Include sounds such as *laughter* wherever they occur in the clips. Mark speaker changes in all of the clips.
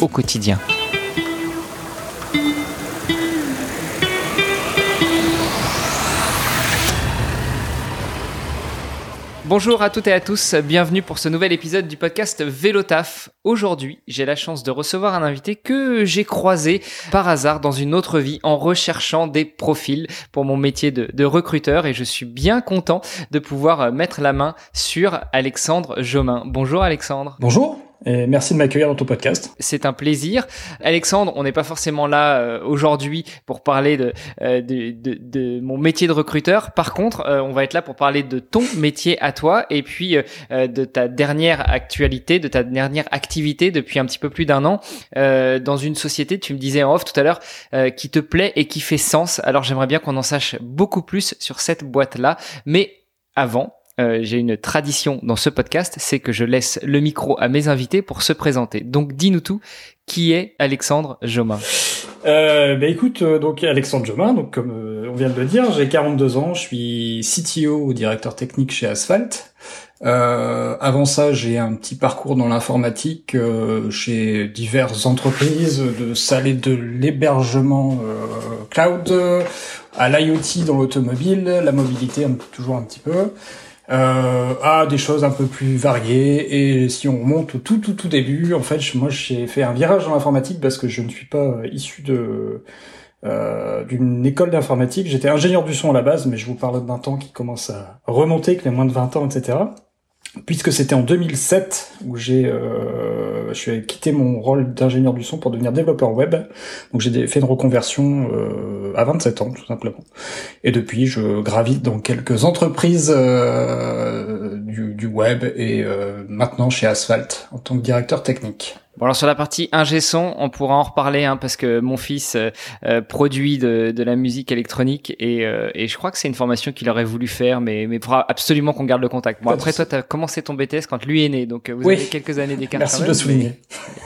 Speaker 1: au quotidien. Bonjour à toutes et à tous, bienvenue pour ce nouvel épisode du podcast Vélotaf. Aujourd'hui, j'ai la chance de recevoir un invité que j'ai croisé par hasard dans une autre vie en recherchant des profils pour mon métier de, de recruteur et je suis bien content de pouvoir mettre la main sur Alexandre Jomain. Bonjour Alexandre.
Speaker 2: Bonjour. Merci de m'accueillir dans ton podcast.
Speaker 1: C'est un plaisir. Alexandre, on n'est pas forcément là euh, aujourd'hui pour parler euh, de, mon métier de recruteur. Par contre, euh, on va être là pour parler de ton métier à toi et puis de ta dernière actualité, de ta dernière activité depuis un petit peu plus d'un an dans une société, tu me disais en off tout à l'heure, qui te plaît et qui fait sens. Alors j'aimerais bien qu'on en sache beaucoup plus sur cette boîte-là. Mais avant, euh, j'ai une tradition dans ce podcast, c'est que je laisse le micro à mes invités pour se présenter. Donc dis-nous tout, qui est Alexandre Jomain
Speaker 2: euh, bah écoute, euh, donc Alexandre Jomain, donc comme euh, on vient de le dire, j'ai 42 ans, je suis CTO ou directeur technique chez Asphalt. Euh, avant ça, j'ai un petit parcours dans l'informatique chez diverses entreprises, de salles de l'hébergement cloud, à l'IoT dans l'automobile, la mobilité toujours un petit peu euh, à des choses un peu plus variées. Et si on remonte au tout tout tout début, en fait, moi j'ai fait un virage dans l'informatique parce que je ne suis pas euh, issu de euh, d'une école d'informatique. J'étais ingénieur du son à la base, mais je vous parle d'un temps qui commence à remonter, que les moins de 20 ans, etc puisque c'était en 2007 où j'ai euh, je suis quitté mon rôle d'ingénieur du son pour devenir développeur web. Donc j'ai fait une reconversion euh, à 27 ans tout simplement. Et depuis je gravite dans quelques entreprises euh, du, web et euh, maintenant chez Asphalt en tant que directeur technique.
Speaker 1: Bon alors sur la partie ingé son, on pourra en reparler hein, parce que mon fils euh, euh, produit de, de, la musique électronique et, euh, et je crois que c'est une formation qu'il aurait voulu faire, mais mais faudra absolument qu'on garde le contact. Bon après toi tu as commencé ton BTS quand lui est né, donc vous avez quelques années d'écart.
Speaker 2: Merci de le souligner.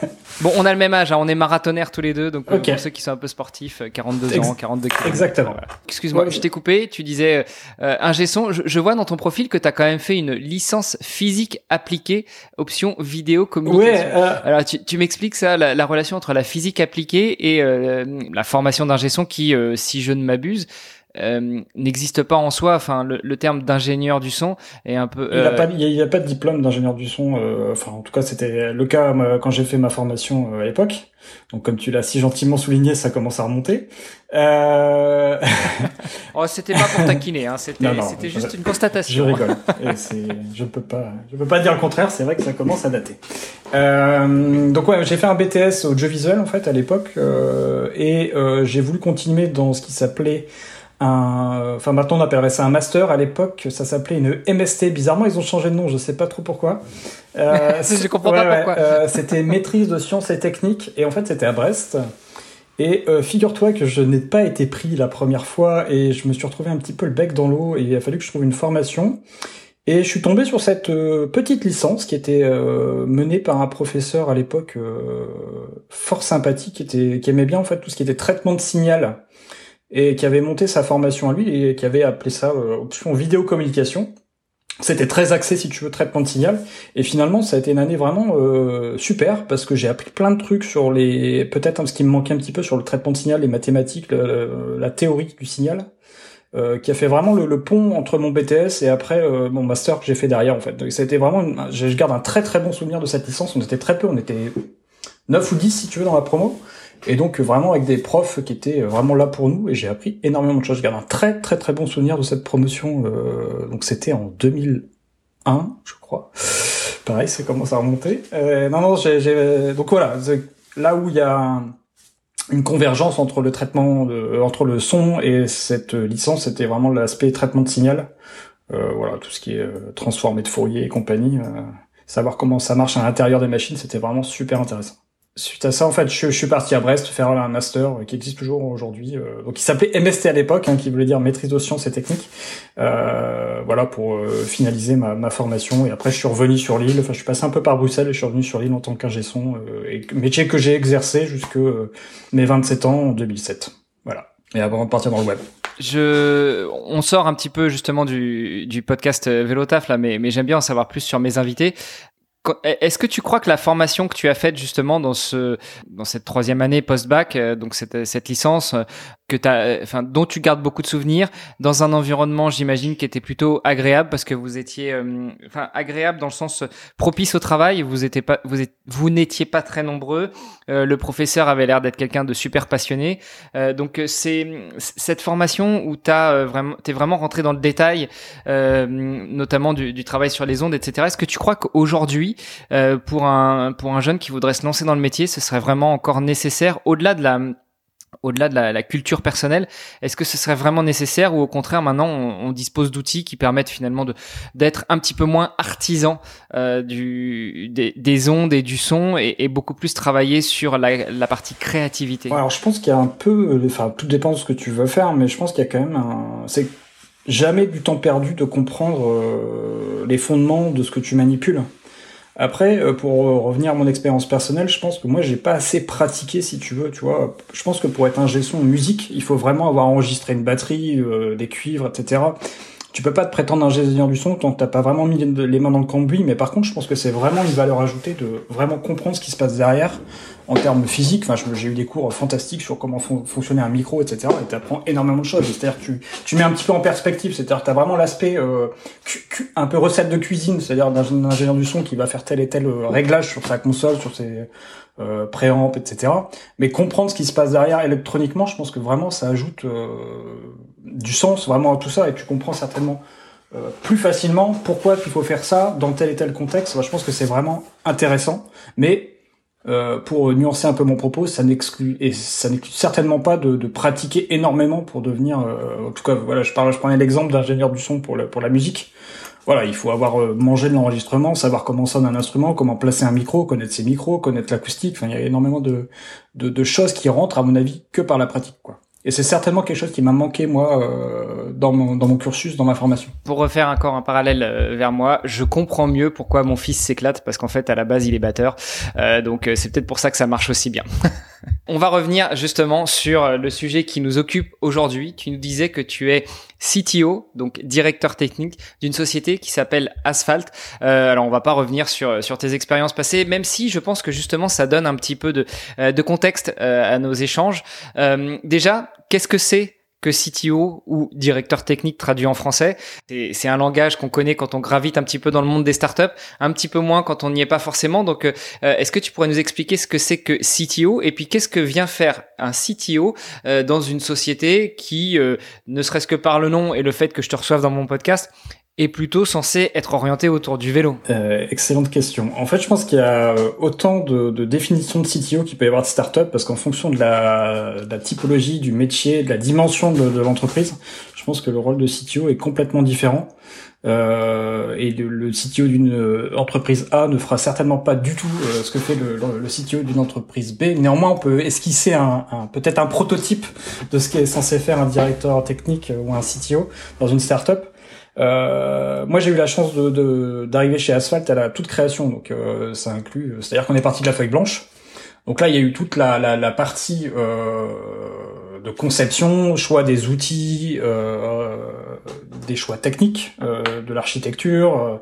Speaker 2: *laughs*
Speaker 1: Bon, on a le même âge, hein, on est marathonnaires tous les deux, donc pour ceux qui sont un peu sportifs, 42 ans, 42 kilos.
Speaker 2: Exactement.
Speaker 1: Excuse-moi, je t'ai coupé, tu disais euh, ingé son, je, je, vois dans ton profil que tu as quand même fait une licence physique appliquée, option vidéo communication. Ouais, Alors tu, tu m'expliques ça, la, la, relation entre la physique appliquée et euh, la formation d'ingé son qui, euh, si je ne m'abuse, euh, n'existe pas en soi. Enfin, le, le terme d'ingénieur du son est un peu.
Speaker 2: Il n'y a, pas, il a pas de diplôme d'ingénieur du son. enfin, en tout cas, c'était le cas quand j'ai fait ma formation à l'époque. Donc, comme tu l'as si gentiment souligné, ça commence à remonter. Euh... *laughs*
Speaker 1: oh, c'était pas pour taquiner, hein. c'était juste une constatation.
Speaker 2: Je rigole. je peux pas, je peux pas dire le contraire. C'est vrai que ça commence à dater. Euh, donc ouais, j'ai fait un BTS audiovisuel en fait à l'époque euh, et euh, j'ai voulu continuer dans ce qui s'appelait un, enfin maintenant on appellerait ça un master. À l'époque, ça s'appelait une MST. Bizarrement, ils ont changé de nom. Je sais pas trop pourquoi.
Speaker 1: Euh, *laughs* je comprends pas pourquoi.
Speaker 2: Euh, c'était maîtrise de sciences et techniques et en fait c'était à Brest. Et euh, figure-toi que je n'ai pas été pris la première fois et je me suis retrouvé un petit peu le bec dans l'eau et il a fallu que je trouve une formation. Et je suis tombé sur cette euh, petite licence qui était euh, menée par un professeur à l'époque fort sympathique, qui, était, qui aimait bien en fait tout ce qui était traitement de signal et qui avait monté sa formation à lui et qui avait appelé ça option vidéo-communication. C'était très axé, si tu veux, traitement de signal. Et finalement, ça a été une année vraiment euh, super parce que j'ai appris plein de trucs sur les, peut-être ce qui me manquait un petit peu sur le traitement de signal, les mathématiques, la théorie du signal, euh, qui a fait vraiment le, pont entre mon BTS et après euh, mon master que j'ai fait derrière en fait. Donc ça a été vraiment, je garde un très très bon souvenir de cette licence. On était très peu, on était 9 ou 10 si tu veux dans la promo. Et donc vraiment avec des profs qui étaient vraiment là pour nous et j'ai appris énormément de choses. Je garde un très très très bon souvenir de cette promotion. Euh, donc c'était en 2001, je crois. Pareil, ça commence à remonter. Euh, non non, j'ai donc voilà, là où il y a une convergence entre le traitement, de, entre le son et cette licence, c'était vraiment l'aspect traitement de signal. Euh, voilà, tout ce qui est transformé de Fourier et compagnie savoir comment ça marche à l'intérieur des machines, c'était vraiment super intéressant. Suite à ça, en fait, je, suis parti à Brest faire un master qui existe toujours aujourd'hui. Euh, donc, il s'appelait MST à l'époque, hein, qui voulait dire maîtrise de sciences et techniques. Euh, voilà pour euh, finaliser ma, ma, formation. Et après, je suis revenu sur l'île. Enfin, je suis passé un peu par Bruxelles et je suis revenu sur l'île en tant qu'ingé son, métier que j'ai exercé jusque mes 27 ans en 2007. Voilà. Et avant de partir dans le web.
Speaker 1: On sort un petit peu justement du, podcast Vélotaf là, mais j'aime bien en savoir plus sur mes invités. Est-ce que tu crois que la formation que tu as faite justement dans ce dans cette troisième année post-bac, euh, donc cette, cette licence, que as, enfin, dont tu gardes beaucoup de souvenirs, dans un environnement, j'imagine, qui était plutôt agréable parce que vous étiez, euh, enfin, agréable dans le sens propice au travail. Vous étiez pas, vous n'étiez pas très nombreux. Euh, le professeur avait l'air d'être quelqu'un de super passionné. Euh, donc c'est cette formation où t'as vraiment, t'es vraiment rentré dans le détail, notamment du, du, travail sur les ondes, etc. Est-ce que tu crois qu'aujourd'hui, pour un pour un jeune qui voudrait se lancer dans le métier, ce serait vraiment encore nécessaire, au-delà de la au-delà de la, culture personnelle, est-ce que ce serait vraiment nécessaire ou au contraire maintenant on, dispose d'outils qui permettent finalement de d'être un petit peu moins artisan euh, du des, ondes et du son et, beaucoup plus travailler sur la, partie créativité?
Speaker 2: alors je pense qu'il y a un peu, enfin tout dépend de ce que tu veux faire, mais je pense qu'il y a quand même un, c'est jamais du temps perdu de comprendre euh, les fondements de ce que tu manipules. Après, euh, pour revenir à mon expérience personnelle, je pense que moi j'ai pas assez pratiqué, si tu veux, tu vois. Je pense que pour être un son musique, il faut vraiment avoir enregistré une batterie, euh, des cuivres, etc. Tu peux pas te prétendre ingénieur du son tant que t'as pas vraiment mis les mains dans le cambouis, mais par contre, je pense que c'est vraiment une valeur ajoutée de vraiment comprendre ce qui se passe derrière en termes physiques. Enfin, j'ai eu des cours fantastiques sur comment fonctionnait un micro, etc. Et tu apprends énormément de choses. C'est-à-dire tu, tu mets un petit peu en perspective. C'est-à-dire que tu as vraiment l'aspect euh, un peu recette de cuisine, c'est-à-dire d'un ingénieur du son qui va faire tel et tel euh, réglage sur sa console, sur ses euh, préamps, etc. Mais comprendre ce qui se passe derrière électroniquement, je pense que vraiment ça ajoute euh, du sens vraiment à tout ça et tu comprends certainement euh, plus facilement pourquoi il faut faire ça dans tel et tel contexte. je pense que c'est vraiment intéressant, mais euh, pour nuancer un peu mon propos, ça n'exclut et ça n'exclut certainement pas de, de, pratiquer énormément pour devenir. Euh, en tout cas, voilà, je parle, je prenais l'exemple d'ingénieur du son pour la, pour la musique. Voilà, il faut avoir euh, mangé de l'enregistrement, savoir comment sonne un instrument, comment placer un micro, connaître ses micros, connaître l'acoustique. Enfin, il y a énormément de, de, de choses qui rentrent, à mon avis, que par la pratique, quoi. Et c'est certainement quelque chose qui m'a manqué, moi, euh, dans, mon, dans mon cursus, dans ma formation.
Speaker 1: Pour refaire encore un parallèle euh, vers moi, je comprends mieux pourquoi mon fils s'éclate, parce qu'en fait, à la base, il est batteur. Euh, donc, euh, c'est peut-être pour ça que ça marche aussi bien. *laughs* On va revenir justement sur le sujet qui nous occupe aujourd'hui. Tu nous disais que tu es CTO, donc directeur technique d'une société qui s'appelle Asphalt. Euh, alors on va pas revenir sur sur tes expériences passées, même si je pense que justement ça donne un petit peu de euh, de contexte euh, à nos échanges. Déjà, qu'est-ce que c'est que CTO ou directeur technique traduit en français. C'est un langage qu'on connaît quand on gravite un petit peu dans le monde des startups, un petit peu moins quand on n'y est pas forcément. Donc, euh, est-ce que tu pourrais nous expliquer ce que c'est que CTO et puis qu'est-ce que vient faire un CTO euh, dans une société qui, euh, ne serait-ce que par le nom et le fait que je te reçoive dans mon podcast, est plutôt censé être orienté autour du vélo
Speaker 2: euh, Excellente question. En fait, je pense qu'il y a autant de, de définitions de CTO qu'il peut y avoir de start-up, parce qu'en fonction de la, de la, typologie, du métier, de la dimension de, de l'entreprise, je pense que le rôle de CTO est complètement différent. Euh, et le, CTO d'une entreprise A ne fera certainement pas du tout euh, ce que fait le, le, CTO d'une entreprise B. Néanmoins, on peut esquisser un, un peut-être un prototype de ce qu'est censé faire un directeur technique ou un CTO dans une startup. Euh, moi, j'ai eu la chance de d'arriver chez Asphalt à la toute création, donc euh, ça inclut, c'est-à-dire qu'on est parti de la feuille blanche. Donc là, il y a eu toute la, la, la partie euh, de conception, choix des outils, euh, des choix techniques, euh, de l'architecture,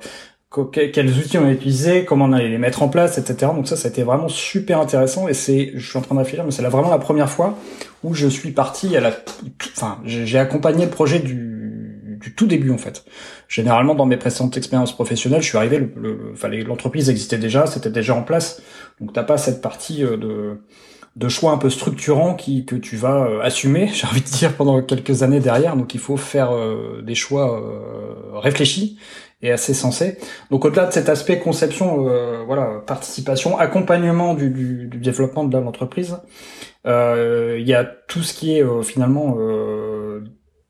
Speaker 2: euh, quels outils on a utilisés, comment on allait les mettre en place, etc. Donc ça, ça a été vraiment super intéressant et c'est, je suis en train de mais c'est là vraiment la première fois où je suis parti à la, enfin, j'ai accompagné le projet du du tout début en fait. Généralement dans mes précédentes expériences professionnelles, je suis arrivé, le, l'entreprise existait déjà, c'était déjà en place, donc t'as pas cette partie euh, de choix un peu structurant qui que tu vas euh, assumer, *laughs* j'ai envie de dire pendant quelques années derrière. Donc il faut faire euh, des choix réfléchis et assez sensés. Donc au-delà de cet aspect conception, voilà, participation, accompagnement du développement de l'entreprise, il y a tout ce qui est finalement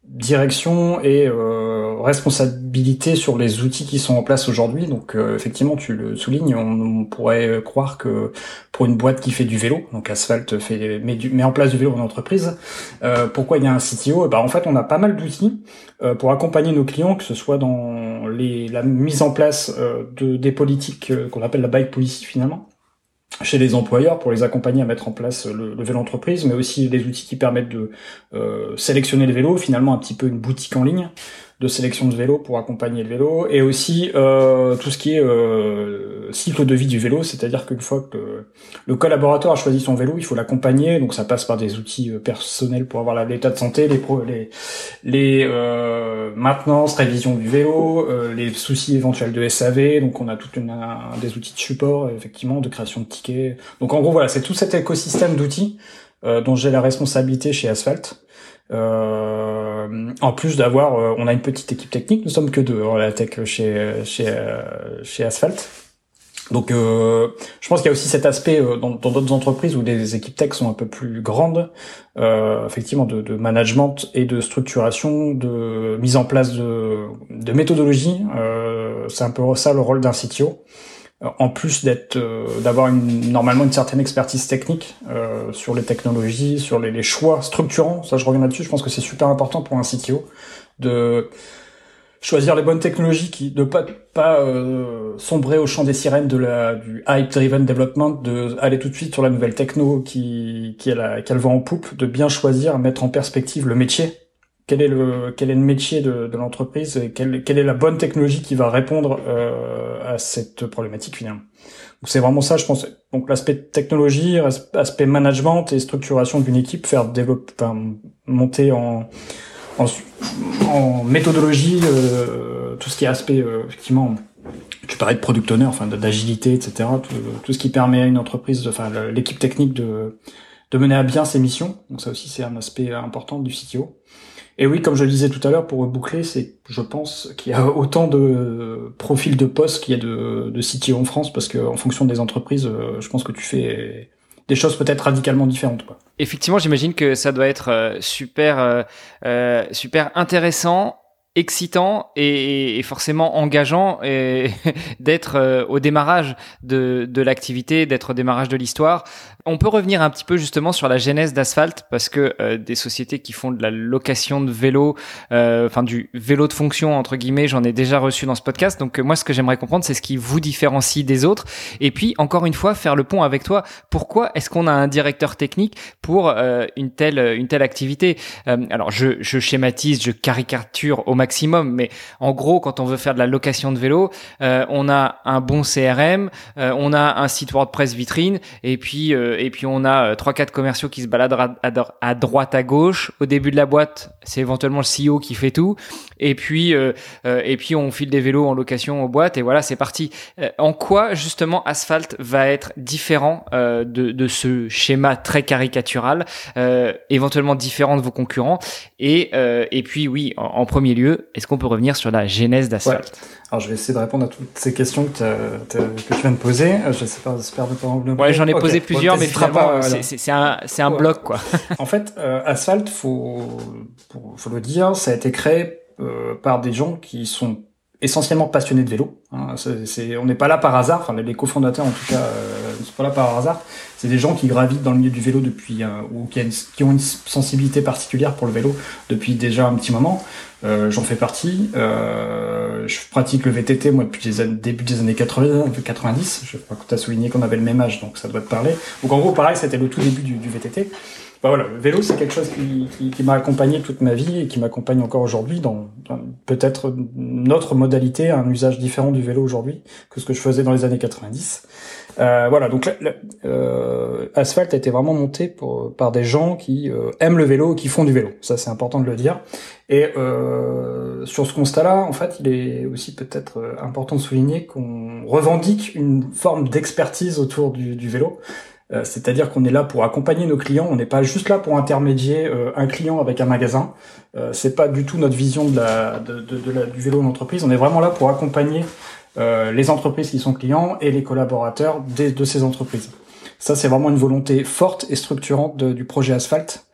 Speaker 2: direction et euh, responsabilité sur les outils qui sont en place aujourd'hui. Donc euh, effectivement, tu le soulignes, on, pourrait croire que pour une boîte qui fait du vélo, donc Asphalt fait met, en place du vélo en entreprise, euh, pourquoi il y a un CTO eh ben, En fait, on a pas mal d'outils pour accompagner nos clients, que ce soit dans les, la mise en place de des politiques qu'on appelle la bike policy finalement chez les employeurs pour les accompagner à mettre en place le, le vélo entreprise, mais aussi des outils qui permettent de euh, sélectionner le vélo, finalement un petit peu une boutique en ligne de sélection de vélo pour accompagner le vélo, et aussi euh, tout ce qui est euh, cycle de vie du vélo, c'est-à-dire qu'une fois que le collaborateur a choisi son vélo, il faut l'accompagner, donc ça passe par des outils euh, personnels pour avoir l'état de santé, les pro, les, les euh, maintenances, révision du vélo, euh, les soucis éventuels de SAV, donc on a tout une, des outils de support, effectivement, de création de tickets. Donc en gros voilà, c'est tout cet écosystème d'outils dont j'ai la responsabilité chez Asphalt. Euh, en plus d'avoir, euh, on a une petite équipe technique. Nous sommes que deux en la tech chez chez euh, chez Asphalt. Donc, euh, je pense qu'il y a aussi cet aspect dans d'autres entreprises où les équipes tech sont un peu plus grandes, euh, effectivement, de, de, management et de structuration, de mise en place de, de méthodologie. Euh, c'est un peu ça le rôle d'un CTO. Euh, en plus d'être euh, d'avoir normalement une certaine expertise technique euh, sur les technologies, sur les, choix structurants, ça je reviens là-dessus, je pense que c'est super important pour un CTO de choisir les bonnes technologies, qui de pas pas sombrer au champ des sirènes de la du hype driven development, de aller tout de suite sur la nouvelle techno qui qui qu'elle vend en poupe, de bien choisir, mettre en perspective le métier quel est le quel est le métier de, de l'entreprise et quelle, quelle est la bonne technologie qui va répondre euh, à cette problématique finalement. Donc c'est vraiment ça, je pense. Donc l'aspect technologie, aspect management et structuration d'une équipe, faire développer, enfin, monter en en, en méthodologie, euh, tout ce qui est aspect euh, effectivement. Tu parlais de product owner, enfin d'agilité, etc. Tout, tout, ce qui permet à une entreprise, enfin l'équipe technique de de mener à bien ses missions. Donc ça aussi c'est un aspect important du CTO. Et oui, comme je le disais tout à l'heure, pour boucler, c'est, je pense, qu'il y a autant de profils de postes qu'il y a de, de en France, parce qu'en fonction des entreprises, euh, je pense que tu fais des choses peut-être radicalement différentes.
Speaker 1: Effectivement, j'imagine que ça doit être euh, super, euh, super intéressant excitant et, forcément engageant *laughs* d'être au démarrage de, de l'activité, d'être au démarrage de l'histoire. On peut revenir un petit peu justement sur la genèse d'Asphalt parce que euh, des sociétés qui font de la location de vélo, euh, enfin du vélo de fonction entre guillemets, j'en ai déjà reçu dans ce podcast. Donc euh, moi, ce que j'aimerais comprendre, c'est ce qui vous différencie des autres. Et puis encore une fois, faire le pont avec toi. Pourquoi est-ce qu'on a un directeur technique pour une telle une telle activité? Alors je, je schématise, je caricature au maximum, mais en gros, quand on veut faire de la location de vélo, on a un bon CRM, on a un site WordPress vitrine, et puis et puis on a euh, trois quatre commerciaux qui se baladent à, droite à gauche. Au début de la boîte, c'est éventuellement le CEO qui fait tout. Et puis euh, euh, et puis on file des vélos en location aux boîtes et voilà, c'est parti. en quoi justement Asphalt va être différent de, de ce schéma très caricatural, éventuellement différent de vos concurrents? Et et puis oui, en, premier lieu, est-ce qu'on peut revenir sur la genèse d'Asphalt
Speaker 2: alors je vais essayer de répondre à toutes ces questions que, que tu viens de poser. Je sais pas, j'espère ne pas en
Speaker 1: Ouais, j'en ai posé plusieurs, mais finalement, c'est un, un bloc, quoi. *laughs*
Speaker 2: en fait, euh, Asphalt, faut, faut le dire, ça a été créé euh, par des gens qui sont essentiellement passionnés de vélo. Hein. On n'est pas là par hasard, enfin les cofondateurs en tout cas euh, ne sont pas là par hasard. C'est des gens qui gravitent dans le milieu du vélo depuis, euh, ou qui, qui, ont une sensibilité particulière pour le vélo depuis déjà un petit moment. Euh, j'en fais partie. Euh, je pratique le VTT moi depuis les début des années 80, 90. Je crois que tu as souligné qu'on avait le même âge, donc ça doit te parler. Donc en gros, pareil, c'était le tout début du, du VTT. Bah voilà, le vélo c'est quelque chose qui, qui, qui m'a accompagné toute ma vie et qui m'accompagne encore aujourd'hui dans, peut-être notre modalité, un usage différent du vélo aujourd'hui que ce que je faisais dans les années 90. Euh, voilà, donc euh, Asphalt a été vraiment monté pour, par des gens qui euh, aiment le vélo, qui font du vélo. Ça c'est important de le dire. Et euh, sur ce constat-là, en fait, il est aussi peut-être euh, important de souligner qu'on revendique une forme d'expertise autour du, du vélo. Euh, c'est-à-dire qu'on est là pour accompagner nos clients, on n'est pas juste là pour intermédier euh, un client avec un magasin. Euh, c'est pas du tout notre vision de la, du vélo d'entreprise. On est vraiment là pour accompagner les entreprises qui sont clients et les collaborateurs de ces entreprises. Ça, c'est vraiment une volonté forte et structurante du projet Asphalt.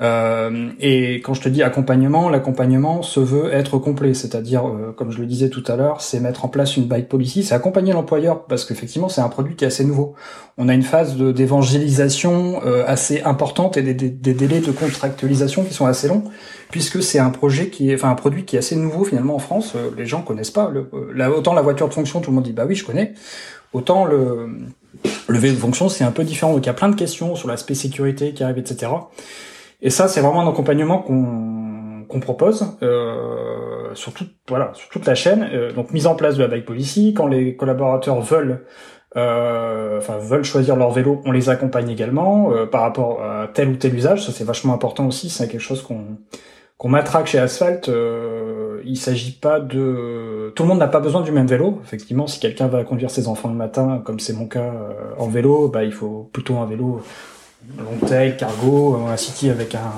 Speaker 2: Euh, et quand je te dis accompagnement, l'accompagnement se veut être complet, c'est-à-dire, euh, comme je le disais tout à l'heure, c'est mettre en place une bike policy, c'est accompagner l'employeur parce qu'effectivement c'est un produit qui est assez nouveau. On a une phase d'évangélisation euh, assez importante et des, des, délais de contractualisation qui sont assez longs, puisque c'est un projet qui est, enfin un produit qui est assez nouveau finalement en France. les gens connaissent pas. Le, autant la voiture de fonction, tout le monde dit bah oui je connais. Autant le le vélo de fonction c'est un peu différent. Donc il y a plein de questions sur l'aspect sécurité qui arrive, etc. Et ça, c'est vraiment un accompagnement qu'on propose euh, sur voilà sur toute la chaîne. Euh, donc mise en place de la bike policy. Quand les collaborateurs veulent euh, enfin veulent choisir leur vélo, on les accompagne également euh, par rapport à tel ou tel usage. Ça c'est vachement important aussi. C'est quelque chose qu'on qu'on matraque chez Asphalt. Euh, il s'agit pas de tout le monde n'a pas besoin du même vélo. Effectivement, si quelqu'un va conduire ses enfants le matin, comme c'est mon cas euh, en vélo, bah il faut plutôt un vélo long tail, cargo, un city avec un,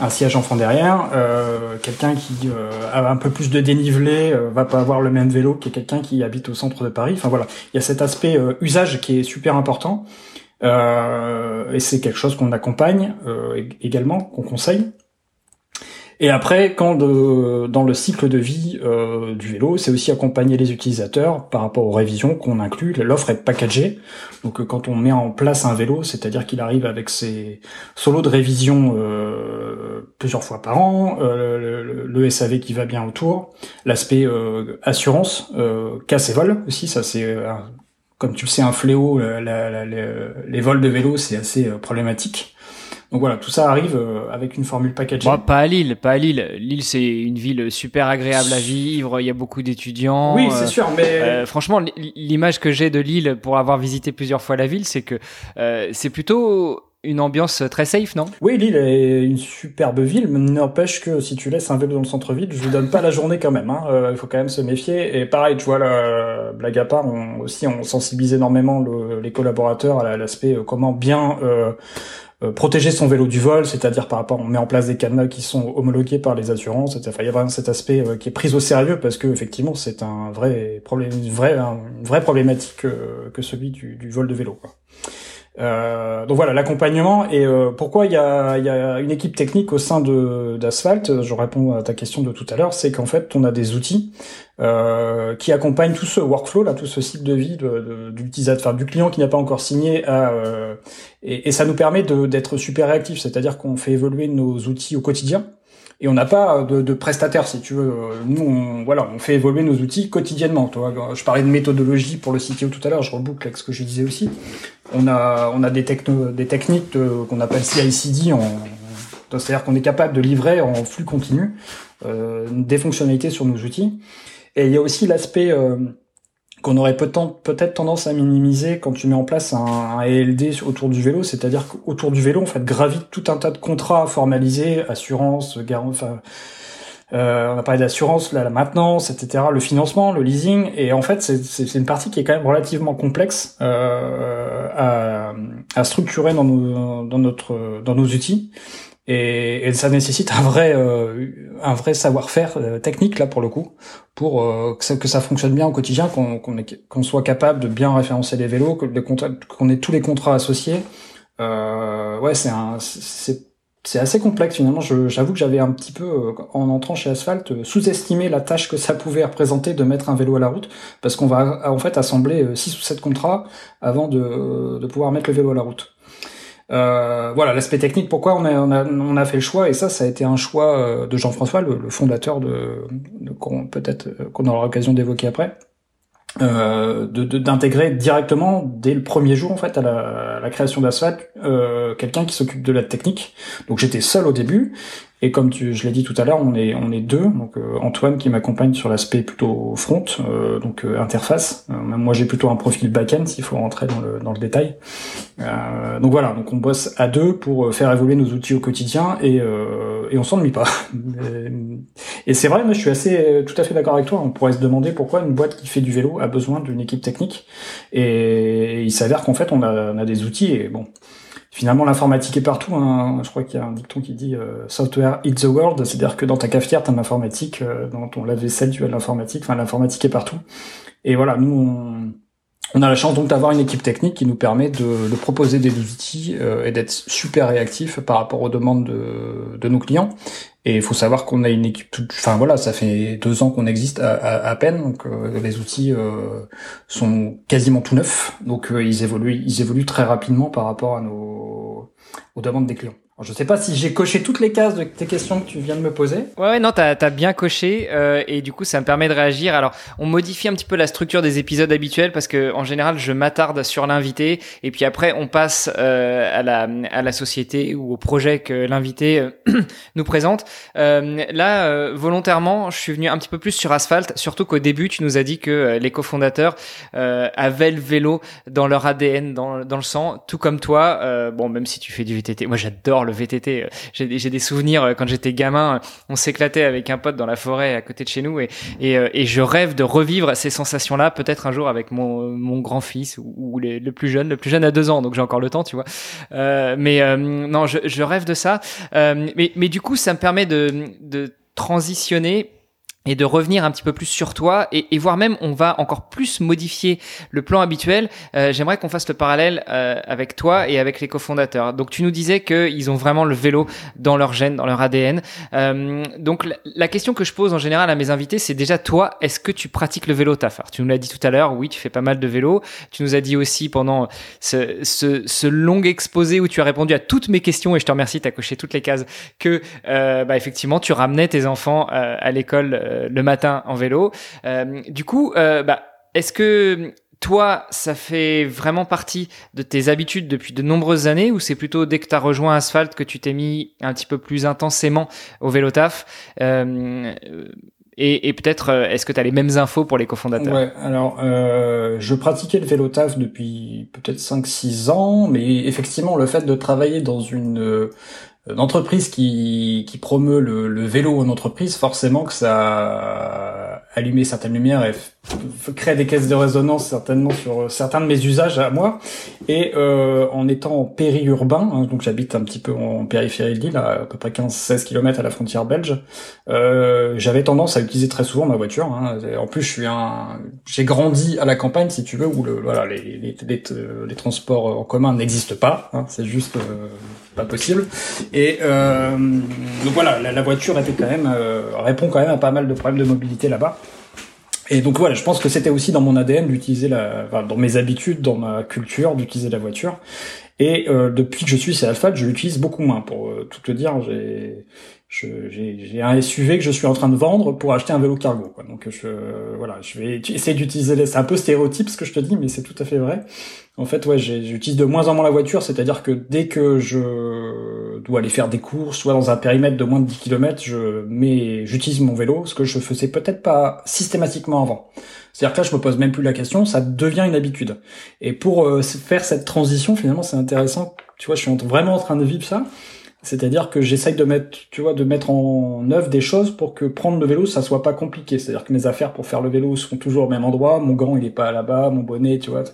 Speaker 2: un siège enfant derrière. Euh, quelqu'un qui euh, a un peu plus de dénivelé euh, va pas avoir le même vélo que quelqu'un qui habite au centre de Paris. Enfin voilà, il y a cet aspect euh, usage qui est super important. et c'est quelque chose qu'on accompagne également, qu'on conseille. Et après, quand de, dans le cycle de vie euh, du vélo, c'est aussi accompagner les utilisateurs par rapport aux révisions qu'on inclut. L'offre est packagée. Donc euh, quand on met en place un vélo, c'est-à-dire qu'il arrive avec ses solos de révision euh, plusieurs fois par an, euh, le, le, SAV qui va bien autour, l'aspect euh, assurance, casse et vol aussi, ça c'est comme tu le sais un fléau. les vols de vélo, c'est assez problématique. Donc voilà, tout ça arrive euh, avec une formule packagée.
Speaker 1: Bon, pas à Lille, pas à Lille. Lille, c'est une ville super agréable à vivre. Il y a beaucoup d'étudiants.
Speaker 2: Oui, c'est sûr, mais
Speaker 1: euh, franchement, l'image que j'ai de Lille pour avoir visité plusieurs fois la ville, c'est que euh, c'est plutôt une ambiance très safe, non?
Speaker 2: Oui, Lille est une superbe ville, mais n'empêche que si tu laisses un vélo dans le centre-ville, je vous donne pas la journée quand même. Hein. Il faut quand même se méfier. Et pareil, tu vois, la blague à part, on, aussi on sensibilise énormément le, les collaborateurs à l'aspect comment bien euh, protéger son vélo du vol, c'est-à-dire par rapport, on met en place des cadenas qui sont homologués par les assurances, etc. Il y a vraiment cet aspect euh, qui est pris au sérieux parce que effectivement c'est un vrai problème, une vraie, une problématique euh, que celui du, vol de vélo. Euh, donc voilà l'accompagnement et euh, pourquoi il y a, une équipe technique au sein de d'Asphalt? Je réponds à ta question de tout à l'heure, c'est qu'en fait on a des outils euh, qui accompagnent tout ce workflow là, tout ce cycle de vie de, du client qui n'a pas encore signé et, et, ça nous permet d'être super réactif, c'est-à-dire qu'on fait évoluer nos outils au quotidien et on n'a pas de, de prestataire si tu veux. Nous, on, voilà, on fait évoluer nos outils quotidiennement. Toi, je parlais de méthodologie pour le CTO tout à l'heure, je reboucle avec ce que je disais aussi. On a, on a des, techno, des techniques qu'on appelle CI/CD, c'est-à-dire qu'on est capable de livrer en flux continu euh, des fonctionnalités sur nos outils. Et il y a aussi l'aspect euh, qu'on aurait peut-être tendance à minimiser quand tu mets en place un, ELD autour du vélo, c'est-à-dire qu'autour du vélo, en fait, gravite tout un tas de contrats formalisés, assurance, garant, enfin, euh, on a parlé d'assurance, la maintenance, etc., le financement, le leasing, et en fait, c'est une partie qui est quand même relativement complexe euh, à, à, structurer dans nos, dans notre, dans nos outils. Et, et, ça nécessite un vrai euh, un vrai savoir-faire euh, technique là pour le coup pour euh, que, ça, fonctionne bien au quotidien qu'on qu'on soit capable de bien référencer les vélos qu'on ait tous les contrats associés. Euh, ouais c'est c'est assez complexe finalement. J'avoue que j'avais un petit peu en entrant chez Asphalt sous-estimé la tâche que ça pouvait représenter de mettre un vélo à la route parce qu'on va en fait assembler six ou sept contrats avant de, de pouvoir mettre le vélo à la route euh, voilà l'aspect technique. Pourquoi on a, on a, on a fait le choix et ça, ça a été un choix euh, de Jean-François, le, fondateur de, de peut-être euh, qu'on aura l'occasion d'évoquer après. Euh, d'intégrer directement dès le premier jour en fait à la, à la création d'Asphalt euh, quelqu'un qui s'occupe de la technique. Donc j'étais seul au début et comme tu, je l'ai dit tout à l'heure, on est on est deux. Donc euh, Antoine qui m'accompagne sur l'aspect plutôt front, euh, donc euh, interface. moi j'ai plutôt un profil back-end s'il faut rentrer dans le dans le détail. donc voilà, donc on bosse à deux pour faire évoluer nos outils au quotidien et et on s'ennuie pas. *laughs* et c'est vrai, moi je suis assez tout à fait d'accord avec toi. On pourrait se demander pourquoi une boîte qui fait du vélo a besoin d'une équipe technique. Et il s'avère qu'en fait on a on a des outils et bon finalement l'informatique est partout. Hein. Je crois qu'il y a un dicton qui dit euh, software eats the world, c'est-à-dire que dans ta cafetière t'as l'informatique, euh, dans ton lave-vaisselle tu as l'informatique. Enfin l'informatique est partout. Et voilà, nous on, on a la chance donc d'avoir une équipe technique qui nous permet de, proposer des outils et d'être super réactif par rapport aux demandes de, nos clients. Et il faut savoir qu'on a une équipe, enfin voilà, ça fait deux ans qu'on existe à, à, peine, donc les outils sont quasiment tout neufs, donc ils évoluent, ils évoluent très rapidement par rapport à nos aux demandes des clients. Je sais pas si j'ai coché toutes les cases de tes questions que tu viens de me poser.
Speaker 1: Ouais, ouais non, t'as as bien coché euh, et du coup, ça me permet de réagir. Alors, on modifie un petit peu la structure des épisodes habituels parce que en général, je m'attarde sur l'invité et puis après, on passe euh, à la à la société ou au projet que l'invité euh, *clears throat* nous présente. Euh, là, euh, volontairement, je suis venu un petit peu plus sur asphalte, surtout qu'au début, tu nous as dit que les cofondateurs avaient le vélo dans leur ADN, dans dans le sang, tout comme toi. bon, même si tu fais du VTT, moi j'adore le VTT. Euh, j'ai des souvenirs euh, quand j'étais gamin, euh, on s'éclatait avec un pote dans la forêt à côté de chez nous et, et, je rêve de revivre ces sensations-là peut-être un jour avec mon, mon grand-fils ou, le plus jeune. Le plus jeune a deux ans, donc j'ai encore le temps, tu vois. mais non, je, je, rêve de ça. mais, mais du coup, ça me permet de, de transitionner et de revenir un petit peu plus sur toi et, et voire même on va encore plus modifier le plan habituel. Euh, J'aimerais qu'on fasse le parallèle euh, avec toi et avec les cofondateurs. Donc tu nous disais qu'ils ont vraiment le vélo dans leur gène, dans leur ADN. Euh, donc la, question que je pose en général à mes invités, c'est déjà toi, est-ce que tu pratiques le vélo taf Tu nous l'as dit tout à l'heure, oui, tu fais pas mal de vélo. Tu nous as dit aussi pendant ce, ce, ce, long exposé où tu as répondu à toutes mes questions et je te remercie, tu as coché toutes les cases, que euh, bah, effectivement tu ramenais tes enfants euh, à l'école euh, le matin en vélo. Euh, du coup, euh, bah, est-ce que toi, ça fait vraiment partie de tes habitudes depuis de nombreuses années ou c'est plutôt dès que tu as rejoint Asphalt que tu t'es mis un petit peu plus intensément au vélo taf et, peut-être, est-ce que tu as les mêmes infos pour les cofondateurs?
Speaker 2: Alors je pratiquais le vélo taf depuis peut-être 5-6 ans, mais effectivement le fait de travailler dans une une entreprise qui, qui promeut le, le, vélo en entreprise, forcément que ça allumer certaines lumières et crée des caisses de résonance certainement sur certains de mes usages à moi. Et euh, en étant périurbain, hein, donc j'habite un petit peu en périphérie de l'île, à, peu près 15-16 km à la frontière belge, euh, j'avais tendance à utiliser très souvent ma voiture. Hein. En plus, je suis un, j'ai grandi à la campagne, si tu veux, où le, voilà, les, les, les, les transports en commun n'existent pas. Hein. C'est juste euh, pas possible. Et euh, donc voilà, la, la, voiture était quand même euh, répond quand même à pas mal de problèmes de mobilité là-bas. Et donc voilà, je pense que c'était aussi dans mon ADN d'utiliser la, enfin, dans mes habitudes, dans ma culture, d'utiliser la voiture. Et euh, depuis que je suis chez Alpha, je l'utilise beaucoup moins. Pour euh, tout te dire, j'ai j'ai un SUV que je suis en train de vendre pour acheter un vélo cargo. Quoi. Donc je voilà, je vais essayer d'utiliser. C'est un peu stéréotype ce que je te dis, mais c'est tout à fait vrai. En fait, ouais, j'utilise de moins en moins la voiture, c'est-à-dire que dès que je dois aller faire des courses, soit dans un périmètre de moins de 10 km, je mets, j'utilise mon vélo, ce que je faisais peut-être pas systématiquement avant. C'est-à-dire que là, je me pose même plus la question, ça devient une habitude. Et pour euh, faire cette transition, finalement, c'est intéressant. Tu vois, je suis vraiment en train de vivre ça. C'est-à-dire que j'essaye de mettre, tu vois, de mettre en œuvre des choses pour que prendre le vélo, ça soit pas compliqué. C'est-à-dire que mes affaires pour faire le vélo sont toujours au même endroit. Mon gant, il est pas là-bas. Mon bonnet, tu vois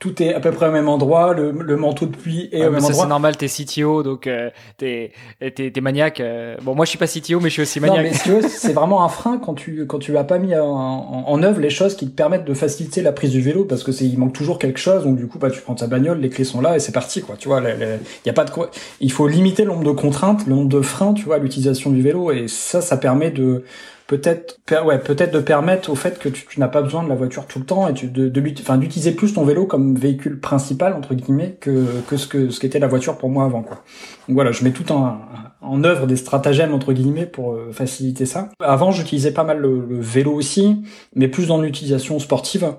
Speaker 2: tout est à peu près au même endroit, le, le manteau de pluie est au même endroit.
Speaker 1: C'est normal, t'es CTO, donc euh, t'es t'es maniaque. Euh. Bon, moi je suis pas CTO, mais je suis aussi maniaque. Non,
Speaker 2: mais c'est vraiment un frein quand tu quand tu as pas mis en, en, œuvre les choses qui te permettent de faciliter la prise du vélo, parce que c'est il manque toujours quelque chose, donc du coup bah tu prends ta bagnole, les clés sont là et c'est parti quoi. Tu vois, il y a pas de quoi. Il faut limiter le nombre de contraintes, le nombre de freins, tu vois, à l'utilisation du vélo, et ça, ça permet de peut-être ouais peut-être de permettre au fait que tu, n'as pas besoin de la voiture tout le temps et tu, de, de d'utiliser plus ton vélo comme véhicule principal entre guillemets que que ce que ce qu'était la voiture pour moi avant quoi. Donc voilà, je mets tout en en œuvre des stratagèmes entre guillemets pour euh, faciliter ça. Avant, j'utilisais pas mal le, le vélo aussi, mais plus dans l'utilisation sportive.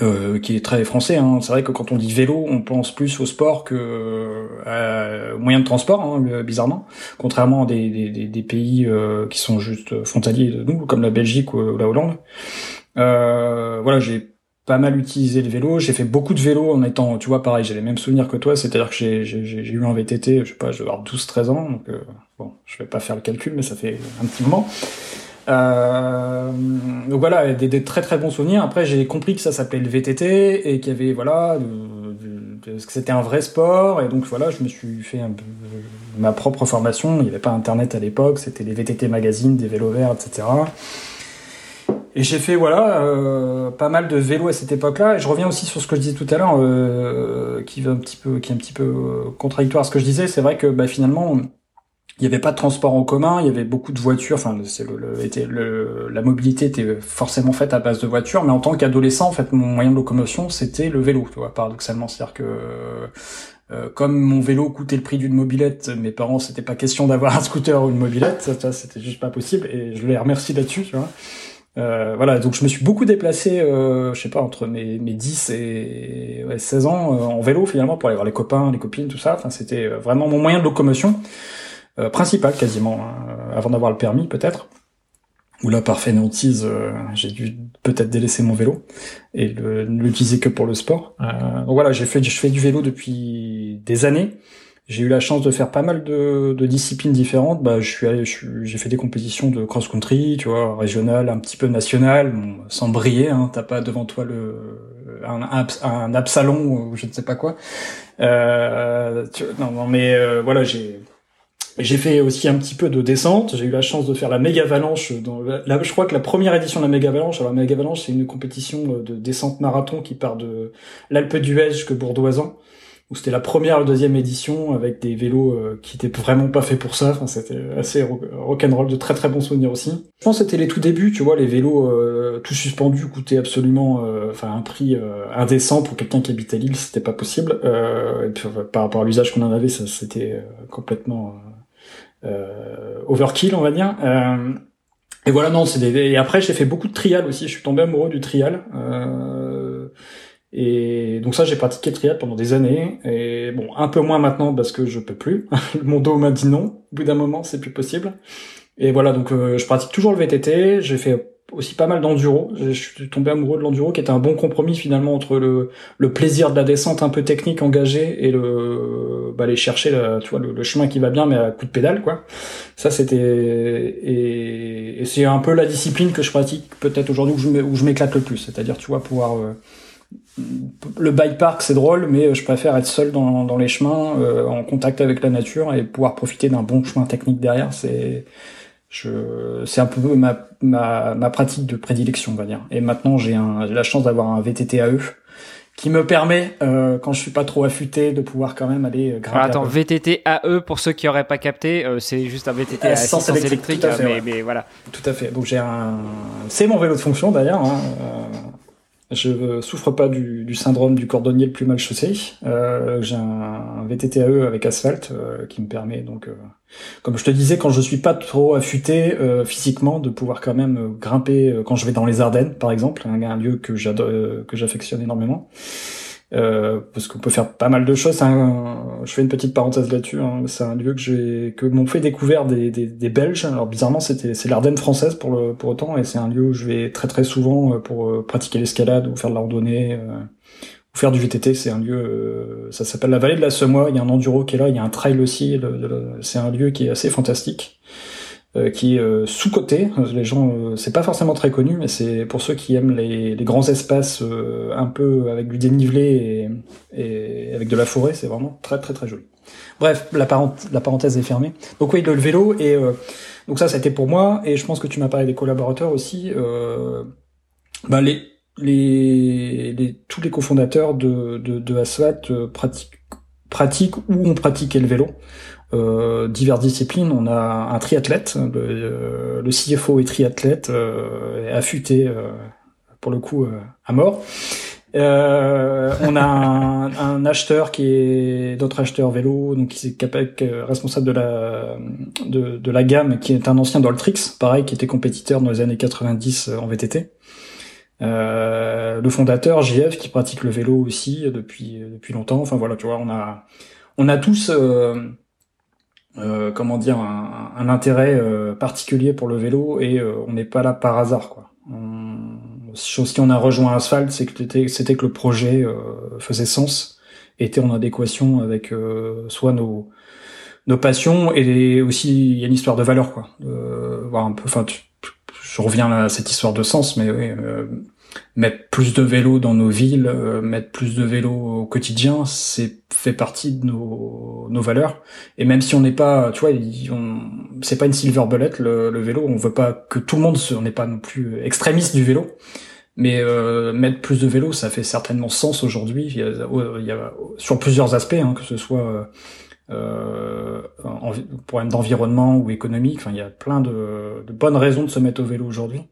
Speaker 2: Euh, qui est très français. Hein. C'est vrai que quand on dit vélo, on pense plus au sport que euh, moyen de transport, hein, bizarrement. Contrairement à des, des, des pays euh, qui sont juste frontaliers de nous, comme la Belgique ou la Hollande. Euh, voilà, j'ai pas mal utilisé le vélo. J'ai fait beaucoup de vélo en étant, tu vois, pareil, j'ai les mêmes souvenirs que toi. C'est-à-dire que j'ai, eu un VTT, je sais pas, je vais avoir 12-13 ans. Donc, bon, je vais pas faire le calcul, mais ça fait un petit moment. Euh, donc voilà, des, des, très très bons souvenirs. Après, j'ai compris que ça s'appelait le VTT et qu'il y avait voilà, que c'était un vrai sport. Et donc voilà, je me suis fait un peu ma propre formation. Il n'y avait pas Internet à l'époque, c'était les VTT magazines, des vélos verts, etc. Et j'ai fait voilà euh, pas mal de vélo à cette époque-là. Et je reviens aussi sur ce que je disais tout à l'heure, euh, qui va un petit peu, qui est un petit peu euh, contradictoire à ce que je disais. C'est vrai que bah, finalement, il n'y avait pas de transport en commun, il y avait beaucoup de voitures. Enfin, c'est le, le, était, le, la mobilité était forcément faite à base de voitures. Mais en tant qu'adolescent, en fait, mon moyen de locomotion, c'était le vélo. Tu vois, paradoxalement, c'est-à-dire que euh, comme mon vélo coûtait le prix d'une mobilette, mes parents, c'était pas question d'avoir un scooter ou une mobilette, ça, c'était juste pas possible, et je les remercie là-dessus, tu vois. Euh, voilà, donc je me suis beaucoup déplacé, euh, je sais pas, entre mes, mes 10 et ouais, 16 ans euh, en vélo finalement pour aller voir les copains, les copines, tout ça. Enfin, c'était euh, vraiment mon moyen de locomotion principal quasiment, hein, avant d'avoir le permis peut-être. Ou là, par fainéantise, j'ai dû peut-être délaisser mon vélo et ne l'utiliser que pour le sport. donc voilà, j'ai fait, je fais du vélo depuis des années. J'ai eu la chance de faire pas mal de, de disciplines différentes. Bah, je suis allé, j'ai fait des compétitions de cross-country, tu vois, régional, un petit peu national, sans briller. Hein, T'as pas devant toi le un, un, un absalon ou je ne sais pas quoi. Euh, tu, non, non, mais euh, voilà, j'ai j'ai fait aussi un petit peu de descente. J'ai eu la chance de faire la méga avalanche. Dans la, je crois que la première édition de la méga avalanche, alors la méga avalanche, c'est une compétition de descente marathon qui part de l'Alpe d'Huez jusqu'à Bourdoisan où c'était la première ou deuxième édition avec des vélos euh, qui étaient vraiment pas faits pour ça. Enfin, c'était assez rock'n'roll, de très très bons souvenirs aussi. Je pense que c'était les tout débuts, tu vois, les vélos euh, tout suspendus coûtaient absolument, euh, enfin un prix indécent pour quelqu'un qui habite à Lille, c'était pas possible. et puis, par rapport à l'usage qu'on en avait, ça c'était complètement overkill, on va dire. et voilà, non, c'est des. Et après, j'ai fait beaucoup de trial aussi. Je suis tombé amoureux du trial. Et donc ça, j'ai pratiqué le triathlon pendant des années. Et bon, un peu moins maintenant parce que je peux plus. *laughs* Mon dos m'a dit non. Au bout d'un moment, c'est plus possible. Et voilà, donc euh, je pratique toujours le VTT. J'ai fait aussi pas mal d'enduro. Je suis tombé amoureux de l'enduro, qui était un bon compromis finalement entre le, le plaisir de la descente un peu technique engagée et le bah, aller chercher le, tu vois, le, chemin qui va bien mais à coup de pédale quoi. Ça c'était et, et c'est un peu la discipline que je pratique peut-être aujourd'hui où je m'éclate le plus. C'est-à-dire tu vois pouvoir euh, le bike park c'est drôle, mais je préfère être seul dans, dans les chemins, euh, en contact avec la nature et pouvoir profiter d'un bon chemin technique derrière. C'est je c'est un peu ma, ma, ma pratique de prédilection, on va dire. Et maintenant j'ai la chance d'avoir un VTT AE qui me permet, euh, quand je suis pas trop affûté, de pouvoir quand même aller grimper.
Speaker 1: attends, VTT AE pour ceux qui auraient pas capté, euh, c'est juste un VTT à assistance électrique, mais, mais, voilà.
Speaker 2: Tout à fait. Donc j'ai un, c'est mon vélo de fonction d'ailleurs. Hein, je souffre pas du, du, syndrome du cordonnier le plus mal chaussé. Euh, j'ai un, VTTAE avec asphalte euh, qui me permet donc, euh, comme je te disais, quand je suis pas trop affûté euh, physiquement, de pouvoir quand même grimper quand je vais dans les Ardennes, par exemple, un, un lieu que j'adore, que j'affectionne énormément. Euh, parce qu'on peut faire pas mal de choses. je fais une petite parenthèse là-dessus. Hein. C'est un lieu que j'ai que m'ont fait découvrir des, des, des, Belges. Alors bizarrement, c'était c'est l'Ardenne française pour le pour autant, et c'est un lieu où je vais très très souvent euh, pour euh, pratiquer l'escalade ou faire de la randonnée ou faire du VTT. C'est un lieu, ça s'appelle la vallée de la Semois. Il y a un enduro qui est là, il y a un trail aussi. c'est un lieu qui est assez fantastique. Euh, qui est euh, sous-coté. Les gens, euh, c'est pas forcément très connu, mais c'est pour ceux qui aiment les, les grands espaces un peu avec du dénivelé et, et avec de la forêt, c'est vraiment très très très joli. Bref, la, la parenthèse est fermée. Donc oui, le, vélo et donc ça, ça a été pour moi. Et je pense que tu m'as parlé des collaborateurs aussi. bah les, les, les, tous les cofondateurs de, de, de Asphalt pratiquent, pratiquent ou ont pratiqué le vélo. Euh, diverses disciplines. On a un triathlète, le, euh, le CFO est triathlète, euh, affûté euh, pour le coup à mort. on a un, *laughs* un, acheteur qui est d'autres acheteur vélo, donc qui est responsable de la de, de, la gamme, qui est un ancien d'Oltrix, pareil, qui était compétiteur dans les années 90 en VTT. Euh, le fondateur JF qui pratique le vélo aussi depuis depuis longtemps. Enfin voilà, tu vois, on a on a tous euh, euh, comment dire, un, un intérêt euh, particulier pour le vélo et euh, on n'est pas là par hasard. Quoi. On, chose qui on a rejoint Asphalt, c'est que c'était que le projet faisait sens, était en adéquation avec soit nos nos passions et aussi il y a une histoire de valeur quoi. voir un peu, enfin, je reviens à cette histoire de sens, mais mettre plus de vélos dans nos villes, mettre plus de vélos au quotidien, c'est fait partie de nos, nos valeurs. Et même si on n'est pas, tu vois, c'est pas une silver bullet le, le, vélo. On veut pas que tout le monde, se, on n'est pas non plus extrémiste du vélo. Mais euh, mettre plus de vélos, ça fait certainement sens aujourd'hui. Il, il, y a sur plusieurs aspects, hein, que ce soit euh, en, problème d'environnement ou économique. Enfin, il y a plein de, de, bonnes raisons de se mettre au vélo aujourd'hui.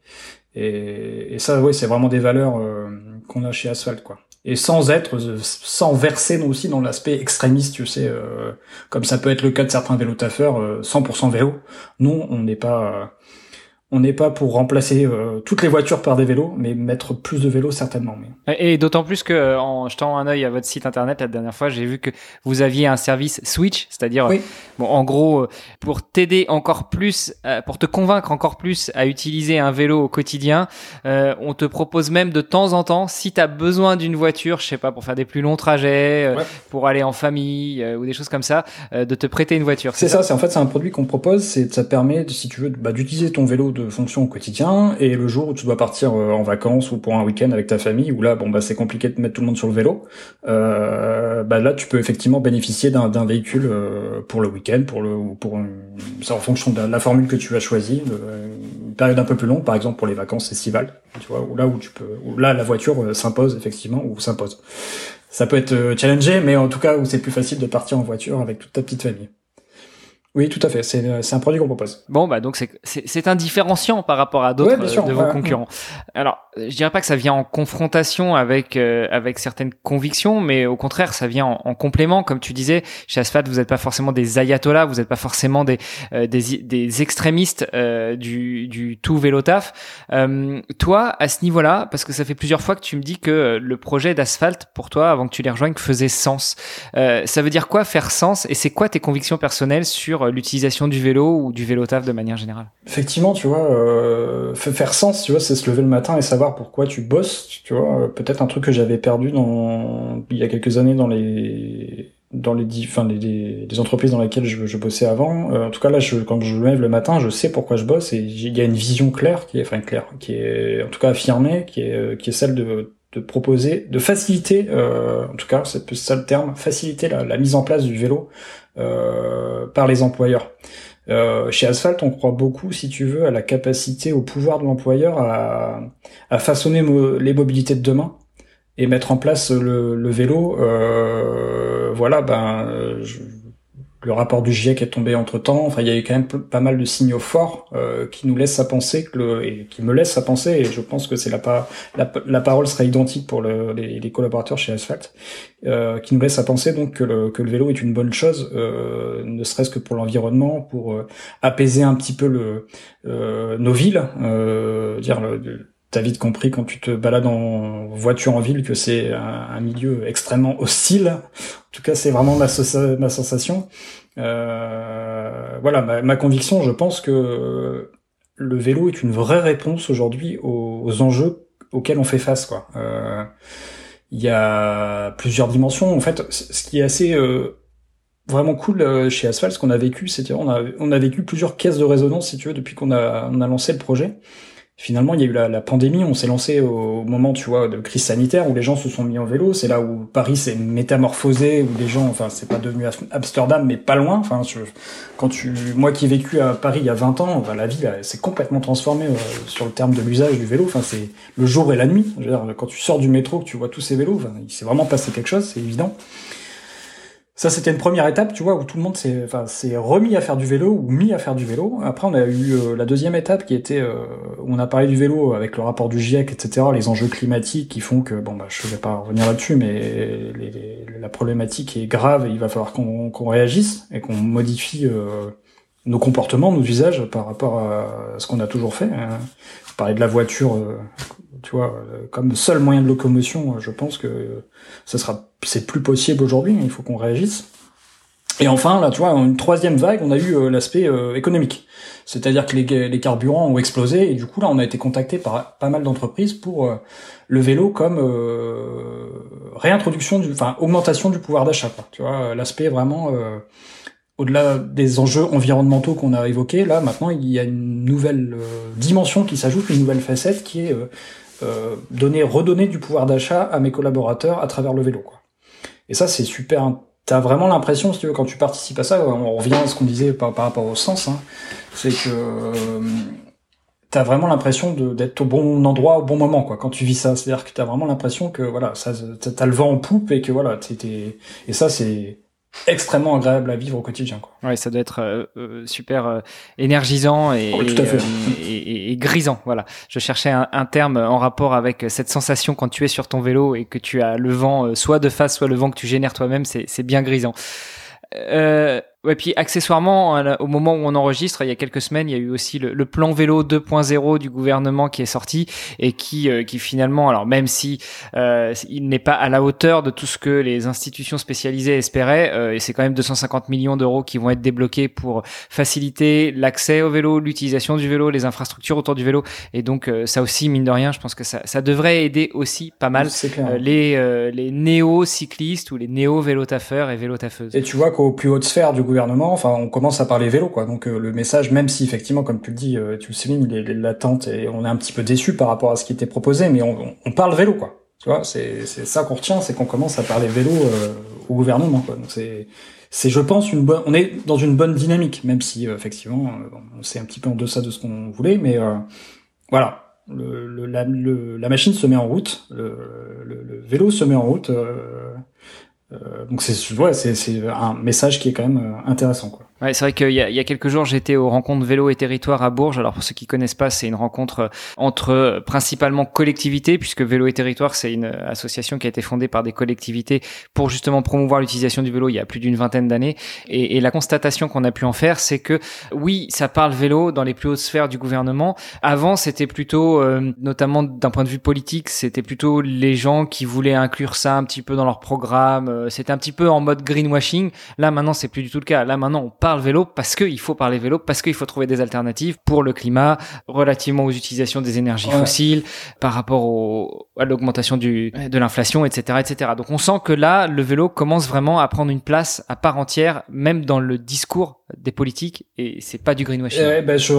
Speaker 2: Et, et, ça, oui, c'est vraiment des valeurs euh, qu'on a chez Asphalt, quoi. Et sans être, sans verser aussi dans l'aspect extrémiste, tu sais, euh, comme ça peut être le cas de certains vélotaffeurs, 100% vélo. Nous, on n'est pas on n'est pas pour remplacer euh, toutes les voitures par des vélos, mais mettre plus de vélos certainement.
Speaker 1: Mais... Et, d'autant plus que euh, en jetant un œil à votre site internet la dernière fois, j'ai vu que vous aviez un service Switch, c'est-à-dire bon, en gros, euh, pour t'aider encore plus, pour te convaincre encore plus à utiliser un vélo au quotidien, on te propose même de temps en temps, si tu as besoin d'une voiture, je sais pas, pour faire des plus longs trajets, pour aller en famille ou des choses comme ça, de te prêter une voiture.
Speaker 2: C'est ça, c'est en fait c'est un produit qu'on propose, c'est ça permet, si tu veux, bah, d'utiliser ton vélo de fonction au quotidien et le jour où tu dois partir euh, en vacances ou pour un week-end avec ta famille où là bon bah c'est compliqué de mettre tout le monde sur le vélo euh, bah là tu peux effectivement bénéficier d'un véhicule euh, pour le week-end pour le ou pour c'est en fonction de la, formule que tu as choisie une période un peu plus longue par exemple pour les vacances estivales tu vois où là où tu peux où là la voiture s'impose effectivement ou s'impose. Ça peut être challengé mais en tout cas où c'est plus facile de partir en voiture avec toute ta petite famille oui, tout à fait. C'est un produit qu'on propose.
Speaker 1: Bon, bah donc c'est un différenciant par rapport à d'autres de vos concurrents. Alors, je dirais pas que ça vient en confrontation avec euh, avec certaines convictions, mais au contraire, ça vient en, complément. Comme tu disais, chez Asphalt, vous n'êtes pas forcément des ayatollahs, vous n'êtes pas forcément des euh, des, des, extrémistes euh, du du tout vélo taf. toi, à ce niveau-là, parce que ça fait plusieurs fois que tu me dis que le projet d'Asphalt pour toi, avant que tu les rejoignes, faisait sens. ça veut dire quoi faire sens Et c'est quoi tes convictions personnelles sur euh, l'utilisation du vélo ou du vélo taf de manière générale?
Speaker 2: Effectivement, tu vois, euh, faire sens, tu vois, c'est se lever le matin et savoir pourquoi tu bosses, tu vois. Euh, peut-être un truc que j'avais perdu dans il y a quelques années dans les dans les, enfin, les, entreprises dans lesquelles je, bossais avant. Euh, en tout cas, là, je, quand je me lève le matin, je sais pourquoi je bosse et il y a une vision claire qui est, enfin claire, qui est en tout cas affirmée, qui est, est celle de, proposer, de faciliter, euh, en tout cas, c'est ça le terme, faciliter la, mise en place du vélo euh, par les employeurs. Euh, chez Asphalt, on croit beaucoup, si tu veux, à la capacité, au pouvoir de l'employeur à, façonner les mobilités de demain et mettre en place le, vélo. Euh, voilà, ben, je, le rapport du GIEC est tombé entre temps. Enfin, il y a eu quand même pas mal de signaux forts euh, qui nous laissent à penser que le, et qui me laissent à penser, et je pense que c'est la, la, la, parole sera identique pour le, les, collaborateurs chez Asphalt, euh, qui nous laisse à penser donc que le, que le vélo est une bonne chose, euh, ne serait-ce que pour l'environnement, pour euh, apaiser un petit peu le, euh, nos villes, dire le, t'as vite compris quand tu te balades en voiture en ville que c'est un, milieu extrêmement hostile. En tout cas, c'est vraiment ma, sensation. Euh, voilà, ma, conviction, je pense que le vélo est une vraie réponse aujourd'hui aux, enjeux auxquels on fait face. Quoi. Euh, il y a plusieurs dimensions. En fait, ce qui est assez euh, vraiment cool euh, chez Asphalt, ce qu'on a vécu, c'était on a, on a vécu plusieurs caisses de résonance, si tu veux, depuis qu'on a, on a lancé le projet finalement, il y a eu la, pandémie, on s'est lancé au moment, tu vois, de crise sanitaire où les gens se sont mis en vélo. C'est là où Paris s'est métamorphosé, où les gens, enfin, c'est pas devenu Amsterdam, mais pas loin. Enfin, quand tu, moi qui ai vécu à Paris il y a 20 ans, la ville s'est complètement transformée euh, sur le terme de l'usage du vélo. Enfin, c'est le jour et la nuit. Je veux dire, quand tu sors du métro, que tu vois tous ces vélos, il s'est vraiment passé quelque chose, c'est évident. Ça, c'était une première étape, tu vois, où tout le monde s'est, enfin, remis à faire du vélo ou mis à faire du vélo. Après, on a eu euh, la deuxième étape qui était euh, on a parlé du vélo avec le rapport du GIEC, etc., les enjeux climatiques qui font que, bon, bah, je vais pas revenir là-dessus, mais la problématique est grave et il va falloir qu'on, réagisse et qu'on modifie euh, nos comportements, nos usages par rapport à ce qu'on a toujours fait. Hein. Parler de la voiture, tu vois, comme seul moyen de locomotion, je pense que ça sera c'est plus possible aujourd'hui, il faut qu'on réagisse. Et enfin, là, tu vois, une troisième vague, on a eu euh, l'aspect euh, économique. C'est-à-dire que les, carburants ont explosé, et du coup, là, on a été contacté par pas mal d'entreprises pour euh, le vélo comme réintroduction, du, enfin, augmentation du pouvoir d'achat. Tu vois, l'aspect vraiment, au-delà des enjeux environnementaux qu'on a évoqués, là, maintenant, il y a une nouvelle dimension qui s'ajoute, une nouvelle facette qui est donner, redonner du pouvoir d'achat à mes collaborateurs à travers le vélo. Et ça, c'est super. T'as vraiment l'impression, si tu veux, quand tu participes à ça, on revient à ce qu'on disait par, rapport au sens, hein, c'est que t'as vraiment l'impression d'être au bon endroit au bon moment quoi quand tu vis ça c'est à dire que t'as vraiment l'impression que voilà t'as le vent en poupe et que voilà t'es et ça c'est extrêmement agréable à vivre au quotidien. Quoi.
Speaker 1: Ouais, ça doit être euh, euh, super euh, énergisant et, oh, et, et, grisant. Voilà, je cherchais un, un, terme en rapport avec cette sensation quand tu es sur ton vélo et que tu as le vent soit de face, soit le vent que tu génères toi-même. C'est bien grisant. Euh, Ouais, puis accessoirement, au moment où on enregistre, il y a quelques semaines, il y a eu aussi le, le plan vélo 2.0 du gouvernement qui est sorti et qui, euh, qui finalement, alors même si euh, il n'est pas à la hauteur de tout ce que les institutions spécialisées espéraient, euh, et c'est quand même 250 millions d'euros qui vont être débloqués pour faciliter l'accès au vélo, l'utilisation du vélo, les infrastructures autour du vélo, et donc euh, ça aussi, mine de rien, je pense que ça, ça devrait aider aussi pas mal les, les néo-cyclistes ou les néo-vélotaffeurs et vélotaffeuses.
Speaker 2: Et tu vois qu'au plus haute sphère du enfin, on commence à parler vélo, quoi. Donc euh, le message, même si effectivement, comme tu le dis, euh, tu le soulignes, latente et on est un petit peu déçu par rapport à ce qui était proposé, mais on, parle vélo, quoi. Tu vois, c'est ça qu'on retient, c'est qu'on commence à parler vélo euh, au gouvernement, quoi. Donc c'est c'est, je pense, une bonne. On est dans une bonne dynamique, même si effectivement, on c'est un petit peu en deçà de ce qu'on voulait, mais voilà. La, machine se met en route, le vélo se met en route. Euh, donc c'est ouais, c'est un message qui est quand même euh, intéressant quoi.
Speaker 1: Ouais, c'est vrai qu'il y, y, a quelques jours, j'étais aux rencontres vélo et territoire à Bourges. Alors pour ceux qui connaissent pas, c'est une rencontre euh, entre euh, principalement collectivités, puisque Vélo et Territoire, c'est une euh, association qui a été fondée par des collectivités pour justement promouvoir l'utilisation du vélo il y a plus d'une vingtaine d'années. Et, et, la constatation qu'on a pu en faire, c'est que oui, ça parle vélo dans les plus hautes sphères du gouvernement. Avant, c'était plutôt, notamment d'un point de vue politique, c'était plutôt les gens qui voulaient inclure ça un petit peu dans leur programme. C'était un petit peu en mode greenwashing. Là, maintenant, c'est plus du tout le cas. Là, maintenant, on parle parle vélo parce qu'il faut parler vélo, parce qu'il faut trouver des alternatives pour le climat, relativement aux utilisations des énergies fossiles, par rapport au, à l'augmentation du, de l'inflation, etc., etc. Donc on sent que là, le vélo commence vraiment à prendre une place à part entière, même dans le discours des politiques et c'est pas du greenwashing.
Speaker 2: Eh ben je,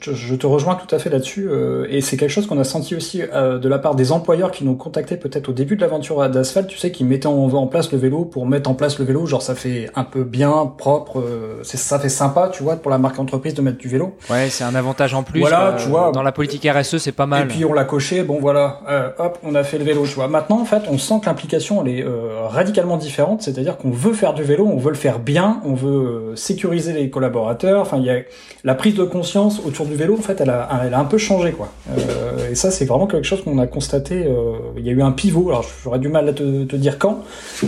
Speaker 2: je, te rejoins tout à fait là-dessus euh, et c'est quelque chose qu'on a senti aussi euh, de la part des employeurs qui nous contactaient peut-être au début de l'aventure d'asphalte, tu sais, qui mettaient en, en, place le vélo pour mettre en place le vélo, genre ça fait un peu bien, propre, euh, c'est ça fait sympa, tu vois, pour la marque entreprise de mettre du vélo.
Speaker 1: Ouais, c'est un avantage en plus. Voilà, tu vois. Dans la politique RSE, c'est pas mal.
Speaker 2: Et puis on l'a coché, bon voilà, hop, on a fait le vélo, tu vois. Maintenant, en fait, on sent que l'implication elle est radicalement différente, c'est-à-dire qu'on veut faire du vélo, on veut le faire bien, on veut sécuriser les collaborateurs Enfin, il y a la prise de conscience autour du vélo. En fait, elle a, elle a un peu changé, quoi. Euh, et ça, c'est vraiment quelque chose qu'on a constaté. Euh, il y a eu un pivot. Alors, j'aurais du mal à te, te dire quand,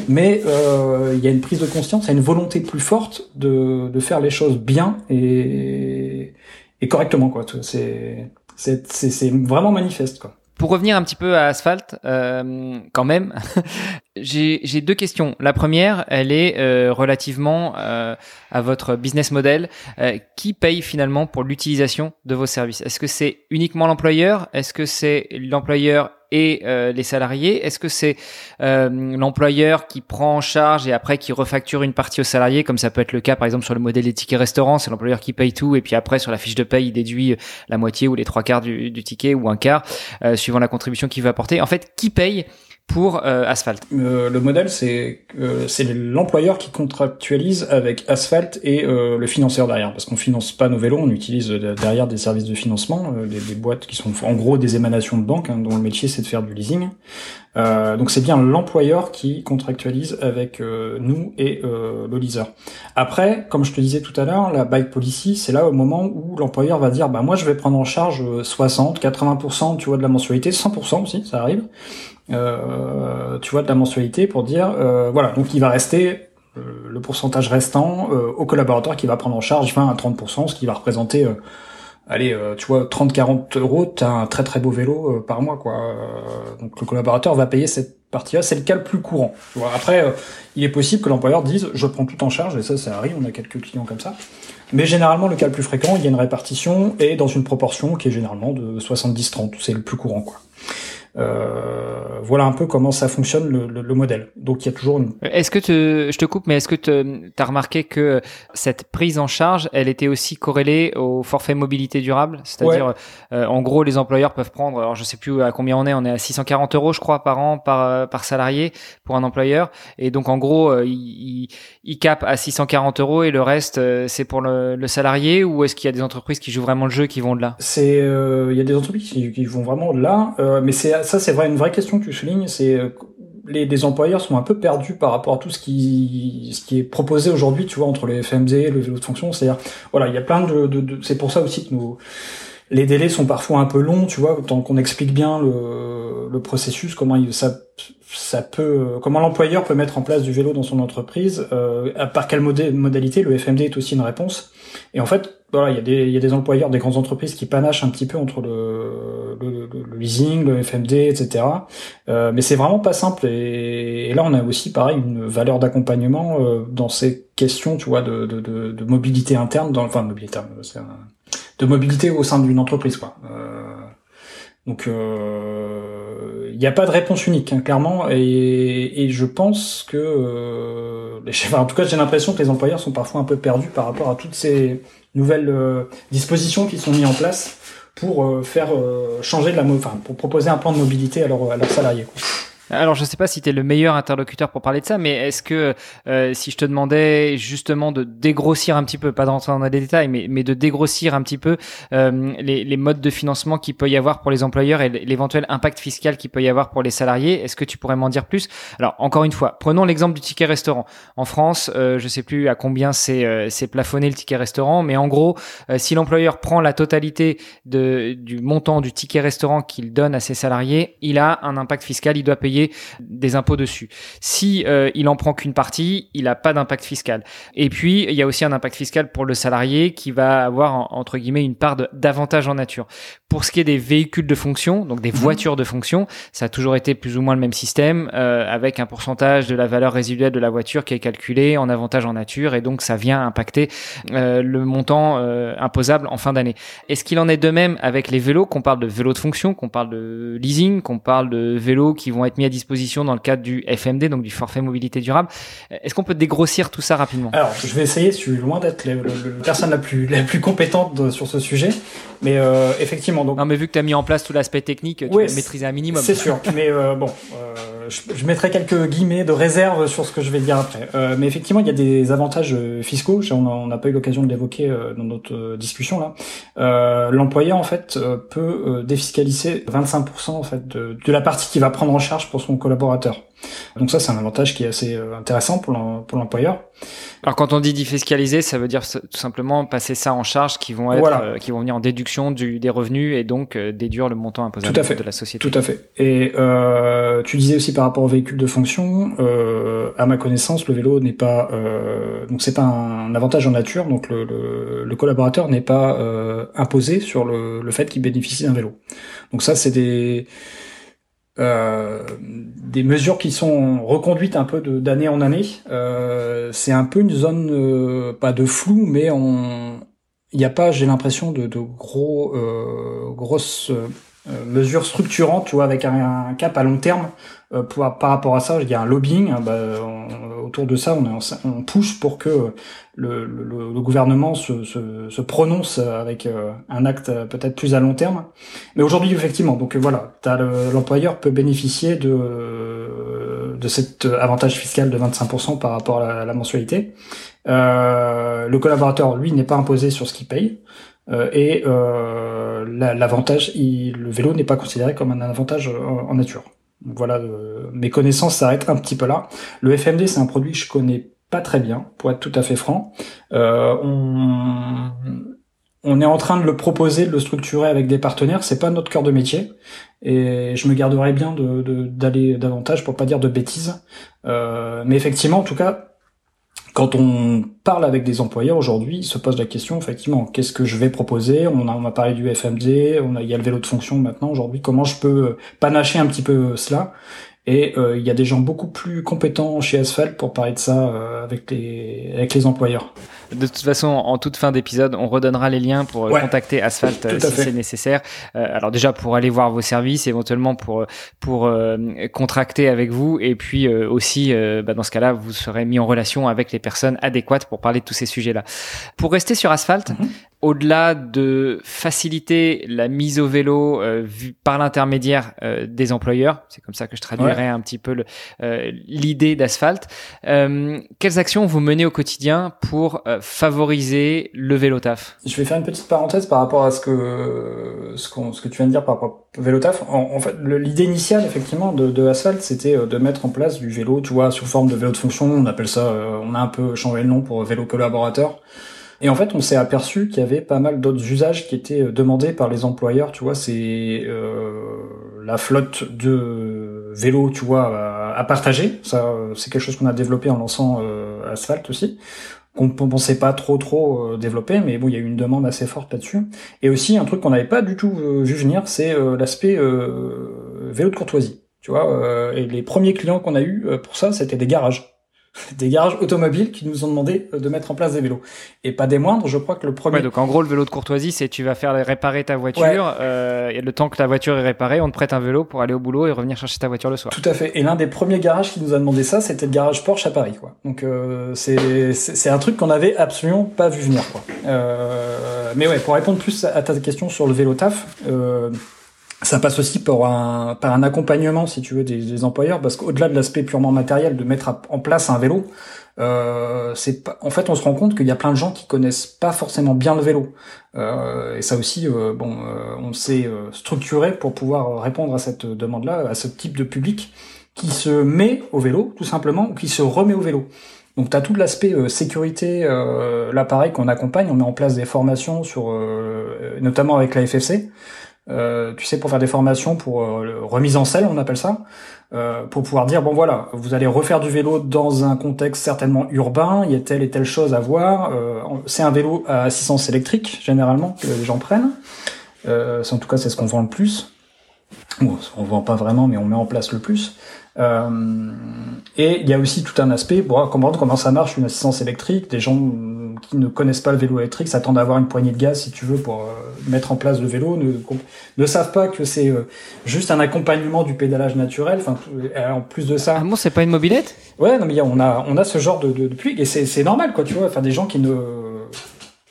Speaker 2: mais euh, il y a une prise de conscience, il y a une volonté plus forte de, de faire les choses bien et, correctement, quoi. C'est c'est vraiment manifeste, quoi.
Speaker 1: Pour revenir un petit peu à Asphalt, euh, quand même, *laughs* j'ai deux questions. La première, elle est euh, relativement euh, à votre business model. Euh, qui paye finalement pour l'utilisation de vos services? Est-ce que c'est uniquement l'employeur? Est-ce que c'est l'employeur et euh, les salariés? Est-ce que c'est euh, l'employeur qui prend en charge et après qui refacture une partie aux salariés, comme ça peut être le cas par exemple sur le modèle des tickets restaurants, c'est l'employeur qui paye tout et puis après sur la fiche de paye il déduit la moitié ou les trois quarts du, du ticket ou un quart euh, suivant la contribution qu'il veut apporter. En fait, qui paye pour euh, Asphalt
Speaker 2: euh, Le modèle, c'est euh, c'est l'employeur qui contractualise avec Asphalt et le financeur derrière, parce qu'on finance pas nos vélos, on utilise derrière des services de financement, des, boîtes qui sont en gros des émanations de banque, hein, dont le métier c'est de faire du leasing. donc c'est bien l'employeur qui contractualise avec nous et le leaser. Après, comme je te disais tout à l'heure, la bike policy, c'est là au moment où l'employeur va dire, bah moi je vais prendre en charge 60, 80%, tu vois, de la mensualité, 100% aussi, ça arrive. Euh, tu vois, de la mensualité pour dire, euh, voilà, donc il va rester euh, le pourcentage restant au collaborateur qui va prendre en charge 20 à 30%, ce qui va représenter, allez, tu vois, 30-40 euros, t'as un très très beau vélo par mois, quoi. donc le collaborateur va payer cette partie-là, c'est le cas le plus courant. Après, il est possible que l'employeur dise, je prends tout en charge, et ça, ça arrive, on a quelques clients comme ça. Mais généralement, le cas le plus fréquent, il y a une répartition et dans une proportion qui est généralement de 70-30, c'est le plus courant, quoi. Voilà un peu comment ça fonctionne le, le, modèle. Donc il y a toujours une.
Speaker 1: Est-ce que te, je te coupe, mais est-ce que tu as remarqué que cette prise en charge, elle était aussi corrélée au forfait mobilité durable, c'est-à-dire en gros les employeurs peuvent prendre, alors je sais plus à combien on est, on est à 640 euros je crois par an par par salarié pour un employeur, et donc en gros il, il, cap à 640 euros et le reste c'est pour le, le salarié ou est-ce qu'il y a des entreprises qui jouent vraiment le jeu qui vont de là?
Speaker 2: C'est il y a des entreprises qui, qui vont vraiment de là, mais c'est ça c'est vrai une vraie question que tu soulignes, c'est les, les, employeurs sont un peu perdus par rapport à tout ce qui, ce qui est proposé aujourd'hui, tu vois, entre les FMD, le vélo de fonction. C'est-à-dire, voilà, il y a plein de, de, de c'est pour ça aussi que nous, les délais sont parfois un peu longs, tu vois, tant qu'on explique bien le, le processus, comment il, ça, ça peut, comment l'employeur peut mettre en place du vélo dans son entreprise, euh, par quelle modalité, le FMD est aussi une réponse. Et en fait, voilà, il y, a des, il y a des employeurs, des grandes entreprises qui panachent un petit peu entre le, le, le leasing, le FMD, etc. Euh, mais c'est vraiment pas simple. Et, là, on a aussi, pareil, une valeur d'accompagnement euh, dans ces questions, tu vois, de, de, de, de mobilité interne, dans, enfin, de mobilité, de mobilité au sein d'une entreprise, quoi. Euh, donc, euh, il n'y a pas de réponse unique, hein, clairement. Et, et, je pense que, euh, *laughs* enfin, en tout cas, j'ai l'impression que les employeurs sont parfois un peu perdus par rapport à toutes ces nouvelles euh, dispositions qui sont mises en place pour euh, faire euh, changer de la, enfin, pour proposer un plan de mobilité à, leurs salariés.
Speaker 1: Alors, je ne sais pas si tu es le meilleur interlocuteur pour parler de ça, mais est-ce que euh, si je te demandais justement de dégrossir un petit peu, pas d'entrer dans les détails, mais, de dégrossir un petit peu euh, les, modes de financement qu'il peut y avoir pour les employeurs et l'éventuel impact fiscal qu'il peut y avoir pour les salariés, est-ce que tu pourrais m'en dire plus? Alors, encore une fois, prenons l'exemple du ticket restaurant. En France, euh, je sais plus à combien c'est plafonné le ticket restaurant, mais en gros, si l'employeur prend la totalité du montant du ticket restaurant qu'il donne à ses salariés, il a un impact fiscal, il doit payer des impôts dessus. Si euh, il en prend qu'une partie, il n'a pas d'impact fiscal. Et puis il y a aussi un impact fiscal pour le salarié qui va avoir entre guillemets une part d'avantage en nature. Pour ce qui est des véhicules de fonction, donc des mhm. voitures de fonction, ça a toujours été plus ou moins le même système euh, avec un pourcentage de la valeur résiduelle de la voiture qui est calculé en avantage en nature et donc ça vient impacter euh, le montant imposable en fin d'année. Est-ce qu'il en est de même avec les vélos, qu'on parle de vélos de fonction, qu'on parle de leasing, qu'on parle de vélos qui vont être mis à disposition dans le cadre du FMD, donc du forfait mobilité durable. Est-ce qu'on peut dégrossir tout ça rapidement?
Speaker 2: Alors, je vais essayer. Je suis loin d'être la, personne la plus la plus compétente sur ce sujet, mais euh, effectivement. Donc,
Speaker 1: non, mais vu que tu as mis en place tout l'aspect technique, tu vas maîtriser un minimum.
Speaker 2: C'est sûr. mais euh, bon, euh, je, je, mettrai quelques guillemets de réserve sur ce que je vais dire après. Mais effectivement, il y a des avantages fiscaux. On n'a pas eu l'occasion de l'évoquer dans notre discussion là. L'employeur en fait peut défiscaliser 25% en fait de, de la partie qu'il va prendre en charge pour son collaborateur. Donc ça, c'est un avantage qui est assez euh, intéressant pour l'employeur.
Speaker 1: Alors quand on dit défiscaliser, ça veut dire tout simplement passer ça en charge, qui vont être, euh, qui vont venir en déduction du, des revenus et donc euh, déduire le montant imposable de la société.
Speaker 2: Tout à fait. Et euh, tu disais aussi par rapport aux véhicules de fonction, à ma connaissance, le vélo n'est pas, donc c'est pas un avantage en nature, donc le, le, le collaborateur n'est pas imposé sur le, le fait qu'il bénéficie d'un vélo. Donc ça, c'est des euh, des mesures qui sont reconduites un peu d'année en année. Euh, c'est un peu une zone euh, pas de flou, mais on il n'y a pas, j'ai l'impression, de, de gros euh, grosses mesures structurantes, tu vois, avec un, cap à long terme. Pour, par rapport à ça, il y a un lobbying. Hein, bah, autour de ça, on, on pousse pour que le, le, le gouvernement se, se, se, prononce avec euh, un acte euh, peut-être plus à long terme. Mais aujourd'hui, effectivement, donc euh, voilà, l'employeur peut bénéficier de, de cet avantage fiscal de 25% par rapport à la, mensualité. Euh, le collaborateur, lui, n'est pas imposé sur ce qu'il paye. Euh, et euh, l'avantage, le vélo n'est pas considéré comme un avantage en, nature. Voilà, mes connaissances s'arrêtent un petit peu là. Le FMD, c'est un produit que je connais pas très bien, pour être tout à fait franc. Euh, on, est en train de le proposer, de le structurer avec des partenaires. C'est pas notre cœur de métier, et je me garderai bien de d'aller davantage pour pas dire de bêtises. Euh, mais effectivement, en tout cas, quand on parle avec des employeurs aujourd'hui, ils se posent la question effectivement, qu'est-ce que je vais proposer? On a, on a parlé du FMD, on a, il y a le vélo de fonction maintenant aujourd'hui. Comment je peux panacher un petit peu cela? Et euh, il y a des gens beaucoup plus compétents chez Asphalt pour parler de ça euh, avec les avec les employeurs.
Speaker 1: De toute façon, en toute fin d'épisode, on redonnera les liens pour contacter Asphalt si c'est nécessaire. alors déjà pour aller voir vos services, éventuellement pour pour contracter avec vous, et puis aussi bah, dans ce cas-là, vous serez mis en relation avec les personnes adéquates pour parler de tous ces sujets-là. Pour rester sur Asphalt, mhm. au-delà de faciliter la mise au vélo euh, par l'intermédiaire euh, des employeurs, c'est comme ça que je traduirais un petit peu euh, l'idée d'Asphalt, quelles actions vous menez au quotidien pour favoriser le vélo taf
Speaker 2: Je vais faire une petite parenthèse par rapport à ce que ce, ce que tu viens de dire par rapport au vélo taf. En, fait, l'idée initiale effectivement de, de Asphalt, c'était de mettre en place du vélo, tu vois, sous forme de vélo de fonction. On appelle ça, on a un peu changé le nom pour vélo collaborateur. Et en fait, on s'est aperçu qu'il y avait pas mal d'autres usages qui étaient euh, demandés par les employeurs. Tu vois, c'est euh, la flotte de vélos, tu vois, à, partager. Ça, c'est quelque chose qu'on a développé en lançant euh, Asphalt aussi qu'on pensait pas trop trop euh, développer, mais bon, il y a eu une demande assez forte là-dessus. Et aussi un truc qu'on n'avait pas du tout vu venir, c'est l'aspect vélo de courtoisie. Tu vois, et les premiers clients qu'on a eu pour ça, c'était des garages. Des garages automobiles qui nous ont demandé euh, de mettre en place des vélos. Et pas des moindres, je crois que le premier...
Speaker 1: Ouais, donc en gros, le vélo de courtoisie, c'est tu vas faire réparer ta voiture, euh, et le temps que ta voiture est réparée, on te prête un vélo pour aller au boulot et revenir chercher ta voiture le soir.
Speaker 2: Tout à fait. Et l'un des premiers garages qui nous a demandé ça, c'était le garage Porsche à Paris. Quoi. Donc euh, c'est un truc qu'on avait absolument pas vu venir. Quoi. Euh, mais ouais, pour répondre plus à ta question sur le vélo taf... Euh, ça passe aussi par un, par un accompagnement, si tu veux, des, des employeurs, parce qu'au-delà de l'aspect purement matériel de mettre en place un vélo, euh, c'est en fait, on se rend compte qu'il y a plein de gens qui connaissent pas forcément bien le vélo. Euh, et ça aussi, euh, bon, euh, on s'est euh, structuré pour pouvoir répondre à cette demande-là, à ce type de public qui se met au vélo, tout simplement, ou qui se remet au vélo. Donc tu as tout l'aspect sécurité, euh, l'appareil qu'on accompagne, on met en place des formations sur, notamment avec la FFC, euh, tu sais, pour faire des formations, pour euh, remise en selle, on appelle ça, euh, pour pouvoir dire bon voilà, vous allez refaire du vélo dans un contexte certainement urbain, il y a telle et telle chose à voir. Euh, c'est un vélo à assistance électrique généralement que les gens prennent. en tout cas, c'est ce qu'on vend le plus. Bon, on vend pas vraiment, mais on met en place le plus. Et il y a aussi tout un aspect pour comprendre comment ça marche une assistance électrique. Des gens qui ne connaissent pas le vélo électrique s'attendent à avoir une poignée de gaz, si tu veux, pour euh, mettre en place le vélo, ne, ne savent pas que c'est euh, juste un accompagnement du pédalage naturel. Enfin, euh, en plus de ça.
Speaker 1: Ah bon, c'est pas une mobilette?
Speaker 2: Ouais, non mais on a on a ce genre de, de, de et c'est normal quoi, tu vois. Enfin, des gens qui ne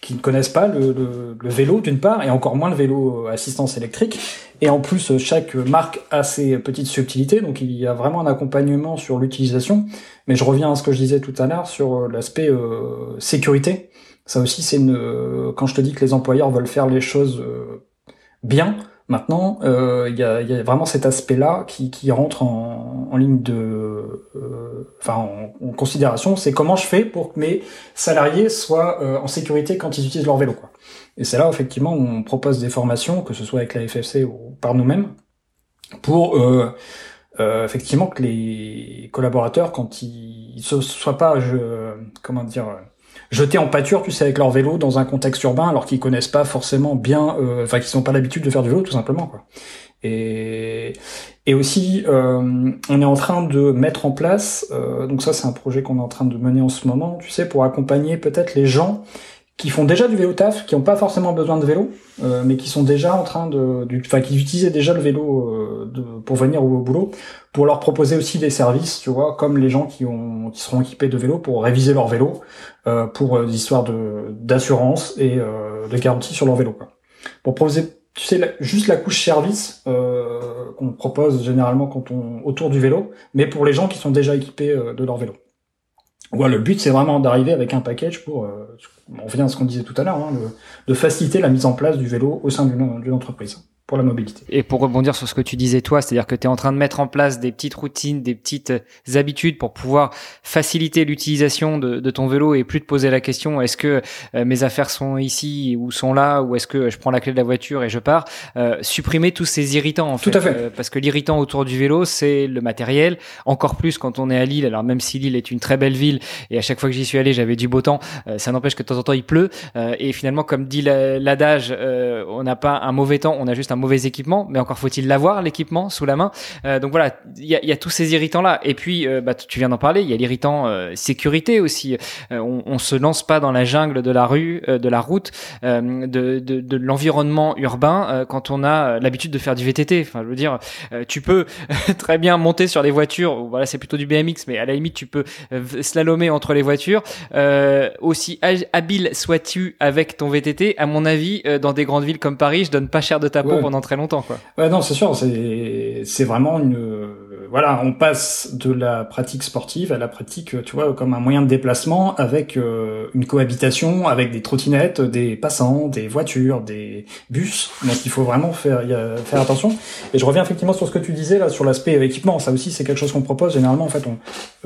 Speaker 2: qui ne connaissent pas le, le, le vélo d'une part, et encore moins le vélo assistance électrique. Et en plus, chaque marque a ses petites subtilités, donc il y a vraiment un accompagnement sur l'utilisation. Mais je reviens à ce que je disais tout à l'heure sur l'aspect euh, sécurité. Ça aussi, c'est une. Euh, quand je te dis que les employeurs veulent faire les choses euh, bien, Maintenant, euh, il y, a, y, a, vraiment cet aspect-là qui, qui, rentre en, en, ligne de, euh, enfin, en, considération. C'est comment je fais pour que mes salariés soient euh, en sécurité quand ils utilisent leur vélo. Quoi. Et c'est là, effectivement, où on propose des formations, que ce soit avec la FFC ou par nous-mêmes, pour euh, euh, effectivement que les collaborateurs, quand ils ne soient pas, je, comment dire jeter en pâture, tu sais, avec leur vélo dans un contexte urbain, alors qu'ils connaissent pas forcément bien, euh, enfin, qu'ils n'ont pas l'habitude de faire du vélo, tout simplement, quoi. Et, et aussi, euh, on est en train de mettre en place, euh, donc ça, c'est un projet qu'on est en train de mener en ce moment, tu sais, pour accompagner peut-être les gens qui font déjà du vélo taf, qui n'ont pas forcément besoin de vélo, euh, mais qui sont déjà en train de, enfin qui utilisaient déjà le vélo euh, pour venir au boulot, pour leur proposer aussi des services, tu vois, comme les gens qui ont, qui seront équipés de vélo pour réviser leur vélo, euh, pour des histoires de d'assurance et de garantie sur leur vélo, quoi. Pour proposer, tu sais, juste la couche service qu'on propose généralement quand on autour du vélo, mais pour les gens qui sont déjà équipés de leur vélo. Voilà, le but c'est vraiment d'arriver avec un package pour, euh, on revient à ce qu'on disait tout à l'heure, hein, de faciliter la mise en place du vélo au sein d'une entreprise pour la mobilité.
Speaker 1: Et pour rebondir sur ce que tu disais toi, c'est-à-dire que tu es en train de mettre en place des petites routines, des petites euh, habitudes pour pouvoir faciliter l'utilisation de, de, ton vélo et plus te poser la question est-ce que euh, mes affaires sont ici ou sont là ou est-ce que je prends la clé de la voiture et je pars euh, Supprimer tous ces irritants en
Speaker 2: fait. Tout à fait.
Speaker 1: parce que l'irritant autour du vélo, c'est le matériel. Encore plus quand on est à Lille. Alors même si Lille est une très belle ville et à chaque fois que j'y suis allé, j'avais du beau temps, ça n'empêche que de temps en temps il pleut. et finalement, comme dit l'adage, on n'a pas un mauvais temps, on a juste un mauvais équipement, mais encore faut-il l'avoir l'équipement sous la main. donc voilà, il y a, tous ces irritants là. Et puis, bah, tu viens d'en parler, il y a l'irritant sécurité aussi. on, se lance pas dans la jungle de la rue, de la route, de, de, l'environnement urbain quand on a l'habitude de faire du VTT. Enfin, je veux dire, tu peux *laughs* très bien monter sur les voitures. Voilà, c'est plutôt du BMX, mais à la limite, tu peux slalomer entre les voitures. aussi habile sois-tu avec ton VTT, à mon avis, euh, dans des grandes villes comme Paris, je donne pas cher de ta peau pendant très longtemps, quoi.
Speaker 2: Ouais, non, c'est sûr, c'est c'est vraiment une voilà, on passe de la pratique sportive à la pratique, tu vois, comme un moyen de déplacement avec euh, une cohabitation avec des trottinettes, des passants, des voitures, des bus. Donc il faut vraiment faire faire attention. Et je reviens effectivement sur ce que tu disais là sur l'aspect équipement. Ça aussi, c'est quelque chose qu'on propose généralement. En fait, on,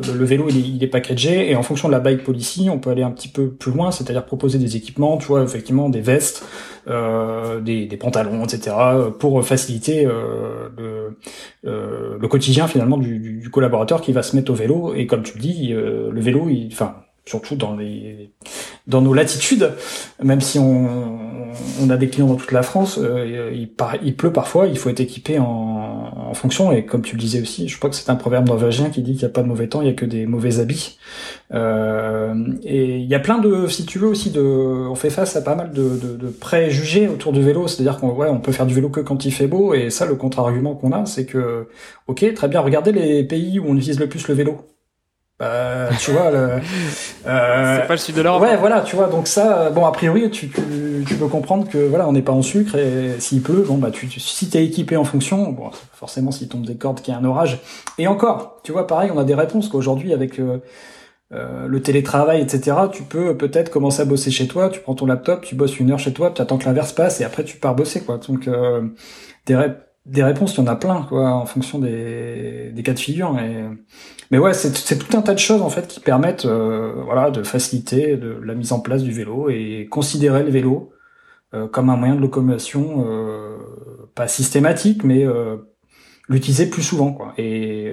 Speaker 2: le, vélo il est, il est packagé et en fonction de la bike policy, on peut aller un petit peu plus loin, c'est-à-dire proposer des équipements, tu vois, effectivement des vestes, euh, des, des, pantalons, etc., pour faciliter euh, le, euh, le, quotidien finalement du, collaborateur qui va se mettre au vélo. Et comme tu le dis, euh, le vélo, il, enfin, surtout dans les dans nos latitudes, même si on, on a des clients dans toute la France, euh, il, il, pleut parfois, il faut être équipé en, en, fonction. Et comme tu le disais aussi, je crois que c'est un proverbe norvégien qui dit qu'il n'y a pas de mauvais temps, il y a que des mauvais habits. Euh, et il y a plein de, si tu veux aussi, de, on fait face à pas mal de, de, de préjugés autour du vélo. C'est-à-dire qu'on ouais, on peut faire du vélo que quand il fait beau. Et ça, le contre-argument qu'on a, c'est que, ok, très bien, regardez les pays où on utilise le plus le vélo. Bah, tu vois, le,
Speaker 1: euh, *laughs* c'est pas le sud de l'Europe.
Speaker 2: Ouais, voilà, tu vois. Donc ça, bon, a priori, tu, tu, tu peux comprendre que voilà, on n'est pas en sucre et s'il pleut, bon bah, tu, si t'es équipé en fonction, bon, forcément, s'il tombe des cordes, qu'il y a un orage. Et encore, tu vois, pareil, on a des réponses qu'aujourd'hui avec euh, euh, le télétravail, etc. Tu peux peut-être commencer à bosser chez toi. Tu prends ton laptop, tu bosses une heure chez toi, tu attends que l'inverse passe et après tu pars bosser, quoi. Donc euh, des réponses des réponses, il y en a plein, quoi, en fonction des, des cas de figure. Et... Mais ouais, c'est tout un tas de choses en fait qui permettent, euh, voilà, de faciliter de, la mise en place du vélo et considérer le vélo euh, comme un moyen de locomotion, euh, pas systématique, mais euh, l'utiliser plus souvent, quoi. Et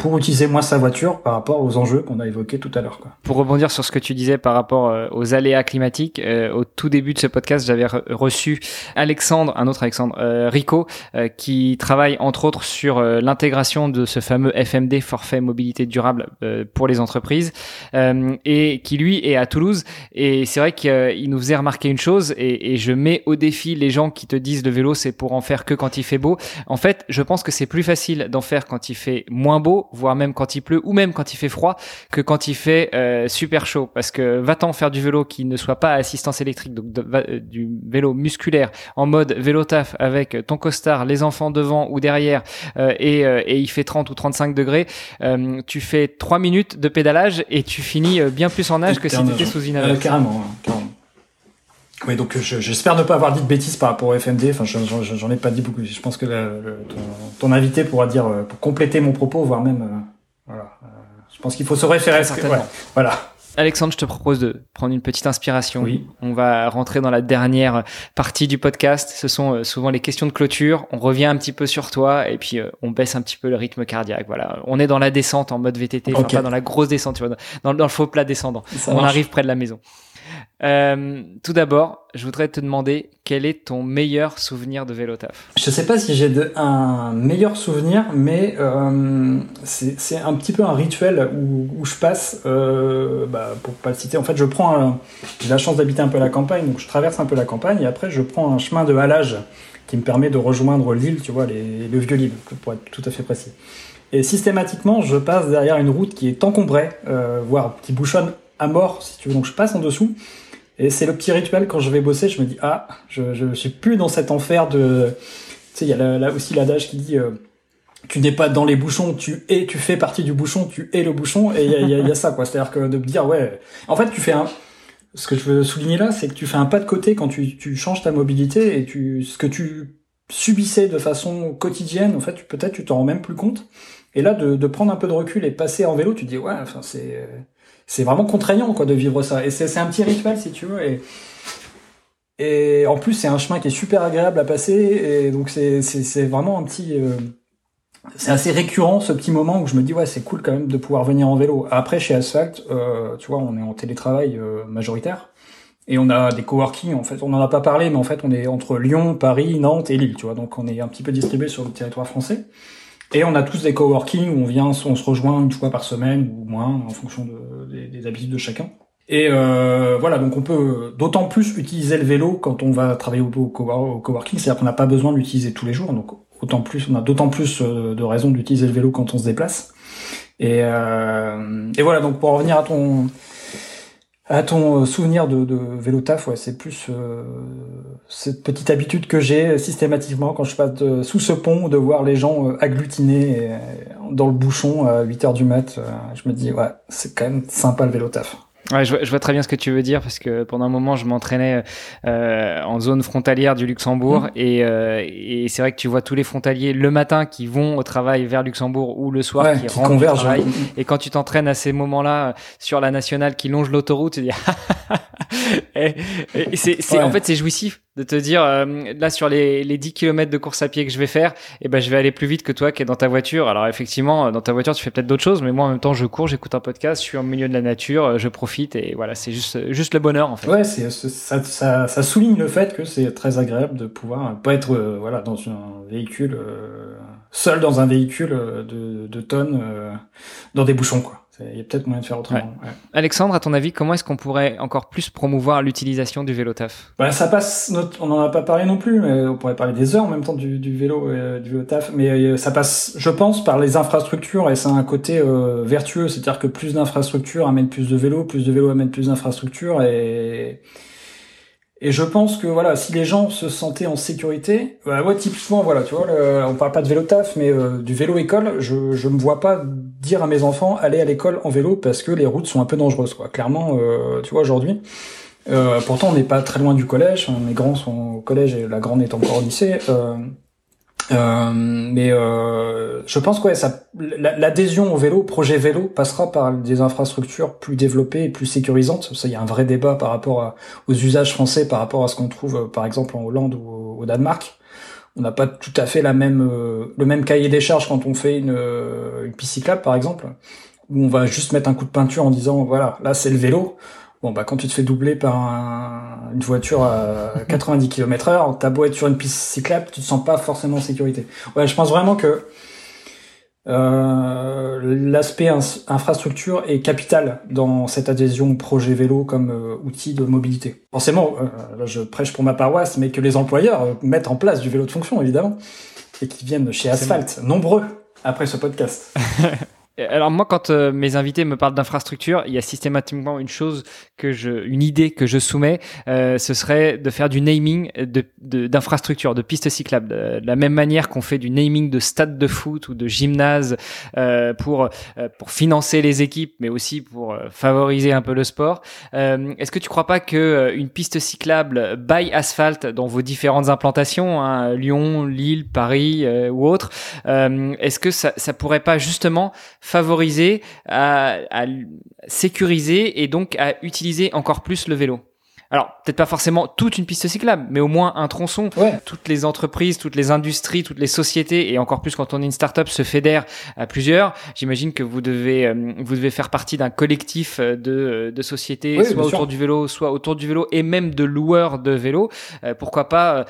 Speaker 2: pour utiliser moins sa voiture par rapport aux enjeux qu'on a évoqués tout à l'heure.
Speaker 1: Pour rebondir sur ce que tu disais par rapport euh, aux aléas climatiques, euh, au tout début de ce podcast, j'avais reçu Alexandre, un autre Alexandre, euh, Rico, qui travaille entre autres sur l'intégration de ce fameux FMD, forfait mobilité durable pour les entreprises, et qui lui est à Toulouse. Et c'est vrai qu'il nous faisait remarquer une chose, et je mets au défi les gens qui te disent le vélo c'est pour en faire que quand il fait beau. En fait, je pense que c'est plus facile d'en faire quand il fait moins beau voire même quand il pleut, ou même quand il fait froid, que quand il fait euh, super chaud. Parce que va-t'en faire du vélo qui ne soit pas à assistance électrique, donc euh, du vélo musculaire en mode vélo taf avec ton costard, les enfants devant ou derrière, euh, et, et, il fait 30 ou 35 degrés, tu fais 3 minutes de pédalage et tu finis bien plus en âge que si tu étais sous une
Speaker 2: carrément, hein, carrément. Oui, donc j'espère ne pas avoir dit de bêtises par rapport au FMD. Enfin, j'en ai pas dit beaucoup. Je pense que ton, invité pourra dire, euh, pour compléter mon propos, voire même, euh, voilà. Euh, je pense qu'il faut se référer.
Speaker 1: Certainement. voilà. Alexandre, je te propose de prendre une petite inspiration. Oui. On va rentrer dans la dernière partie du podcast. Ce sont souvent les questions de clôture. On revient un petit peu sur toi et puis on baisse un petit peu le rythme cardiaque. Voilà. On est dans la descente en mode VTT, enfin pas dans la grosse descente, tu vois, dans, dans le faux plat descendant. on arrive près de la maison. Euh, tout d'abord, je voudrais te demander quel est ton meilleur souvenir de vélo taf?
Speaker 2: Je sais pas si j'ai un meilleur souvenir, mais euh, c'est un petit peu un rituel où, je passe, euh, bah, pour pas le citer, en fait je prends, j'ai la chance d'habiter un peu la campagne, donc je traverse un peu la campagne et après je prends un chemin de halage qui me permet de rejoindre l'île, tu vois, les, le vieux Lille, pour être tout à fait précis. Et systématiquement, je passe derrière une route qui est encombrée, euh, voire qui bouchonne à mort, si tu veux. Donc je passe en dessous. Et c'est le petit rituel quand je vais bosser, je me dis ah, je je, suis plus dans cet enfer de. Tu sais, il y a là, aussi l'adage qui dit euh, tu n'es pas dans les bouchons, tu es, tu fais partie du bouchon, tu es le bouchon. Et il y a, y a, ça quoi. C'est-à-dire que de me dire ouais, en fait tu fais un. Ce que je veux souligner là, c'est que tu fais un pas de côté quand tu, tu changes ta mobilité et tu ce que tu subissais de façon quotidienne, en fait, peut-être tu t'en rends même plus compte. Et là, de, de prendre un peu de recul et passer en vélo, tu te dis ouais, enfin c'est c'est vraiment contraignant quoi de vivre ça. Et c'est un petit rituel si tu veux. Et, et en plus c'est un chemin qui est super agréable à passer. Et donc c'est vraiment un petit euh, c'est assez récurrent ce petit moment où je me dis ouais c'est cool quand même de pouvoir venir en vélo. Après chez Asphalt, euh, tu vois on est en télétravail euh, majoritaire. Et on a des coworking, en fait, on n'en a pas parlé, mais en fait, on est entre Lyon, Paris, Nantes et Lille, tu vois. Donc, on est un petit peu distribué sur le territoire français. Et on a tous des coworking où on vient, on se rejoint une fois par semaine ou moins, en fonction de, des, habitudes de chacun. Et euh, voilà, donc on peut d'autant plus utiliser le vélo quand on va travailler au, coworking, c'est-à-dire qu'on n'a pas besoin de l'utiliser tous les jours, donc autant plus, on a d'autant plus euh, de raisons d'utiliser le vélo quand on se déplace. Et, euh, et voilà, donc pour revenir à ton à ton euh, souvenir de, de vélo taf, ouais, c'est plus euh, cette petite habitude que j'ai systématiquement quand je passe sous ce pont de voir les gens euh, agglutinés dans le bouchon à 8 heures du mat. je me dis, ouais, c'est quand même sympa le vélo taf.
Speaker 1: Ouais, je vois, je vois, très bien ce que tu veux dire parce que pendant un moment, je m'entraînais euh, en zone frontalière du Luxembourg mmh. et, euh, et c'est vrai que tu vois tous les frontaliers le matin qui vont au travail vers Luxembourg ou le soir qui, rentrent au travail. Mmh. Et quand tu t'entraînes à ces moments-là sur la nationale qui longe l'autoroute, tu dis et, *laughs* et c'est, en fait c'est jouissif de te dire euh, là sur les, les 10 km de course à pied que je vais faire eh ben je vais aller plus vite que toi qui es dans ta voiture. Alors effectivement dans ta voiture tu fais peut-être d'autres choses mais moi en même temps je cours j'écoute un podcast je suis au milieu de la nature euh, je profite et voilà c'est juste juste le bonheur en fait.
Speaker 2: Ouais c'est ça, ça, ça, souligne le fait que c'est très agréable de pouvoir pas être euh, voilà dans un véhicule seul dans un véhicule de, de tonnes dans des bouchons quoi il y a peut-être moyen de faire autrement.
Speaker 1: Alexandre, à ton avis, comment est-ce qu'on pourrait encore plus promouvoir l'utilisation du vélo taf?
Speaker 2: Bah, Ça passe, on n'en a pas parlé non plus, mais on pourrait parler des heures en même temps du, vélo, euh, du vélo taf, mais euh, ça passe, je pense, par les infrastructures et c'est un côté euh, vertueux, c'est-à-dire que plus d'infrastructures amènent plus de vélos, plus de vélos amènent plus d'infrastructures et et je pense que voilà, si les gens se sentaient en sécurité, bah ouais, typiquement voilà, tu vois, on parle pas de vélo taf, mais euh, du vélo école, je je me vois pas dire à mes enfants allez à l'école en vélo parce que les routes sont un peu dangereuses quoi. Clairement, euh, tu vois aujourd'hui. Euh, pourtant, on n'est pas très loin du collège. Mes grands sont au collège et la grande est encore au lycée. Euh, euh, mais euh, je pense que ouais, ça, l'adhésion au vélo, projet vélo, passera par des infrastructures plus développées et plus sécurisantes. Ça, il y a un vrai débat par rapport aux usages français, par rapport à ce qu'on trouve, par exemple, en Hollande ou au, Danemark. On n'a pas tout à fait la même, euh, le même cahier des charges quand on fait une, une piste cyclable, par exemple, où on va juste mettre un coup de peinture en disant, voilà, là c'est le vélo. Bon, bah, quand tu te fais doubler par une voiture à *laughs* 90 km heure, t'as beau être sur une piste cyclable, tu te sens pas forcément en sécurité. Ouais, je pense vraiment que euh, l'aspect infrastructure est capital dans cette adhésion au projet vélo comme euh, outil de mobilité. Forcément, euh, là je prêche pour ma paroisse, mais que les employeurs mettent en place du vélo de fonction, évidemment, et qui viennent chez Asphalt, nombreux, après ce podcast. *laughs*
Speaker 1: Alors moi, quand euh, mes invités me parlent d'infrastructure, il y a systématiquement une chose que je, une idée que je soumets, euh, ce serait de faire du naming de d'infrastructures, de, pistes cyclables, de, la même manière qu'on fait du naming de stades de foot ou de gymnase euh, pour euh, pour financer les équipes, mais aussi pour euh, favoriser un peu le sport. Est-ce que tu crois pas que une piste cyclable by asphalt dans vos différentes implantations, hein, Lyon, Lille, Paris ou autres, est-ce que ça, ça pourrait pas justement favoriser, à, sécuriser et donc à utiliser encore plus le vélo alors peut-être pas forcément toute une piste cyclable, mais au moins un tronçon. Toutes les entreprises, toutes les industries, toutes les sociétés, et encore plus quand on est une start-up, se fédèrent à plusieurs. J'imagine que vous devez euh, vous devez faire partie d'un collectif euh, de, euh, de sociétés, soit autour du vélo, soit autour du vélo, et même de loueurs de vélos. pourquoi pas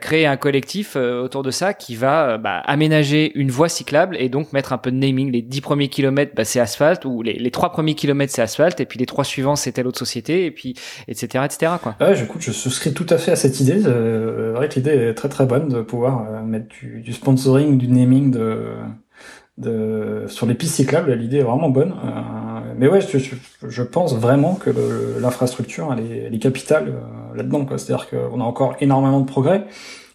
Speaker 1: créer un collectif autour de ça qui va bah, aménager une voie cyclable et donc mettre un peu de naming. Les dix premiers kilomètres, bah, c'est asphalte, ou les, les trois premiers kilomètres, c'est asphalte, et puis les trois suivants, c'est telle autre société, et puis etc. etc.
Speaker 2: Ouais, j'écoute, je souscris tout à fait à cette idée. Euh, vrai que l'idée est très très bonne de pouvoir euh, mettre du, du sponsoring, du naming de, de sur les pistes cyclables. L'idée est vraiment bonne. Euh, mais ouais, je, je, pense vraiment que l'infrastructure elle est, elle est capitale euh, là-dedans. C'est-à-dire qu'on a encore énormément de progrès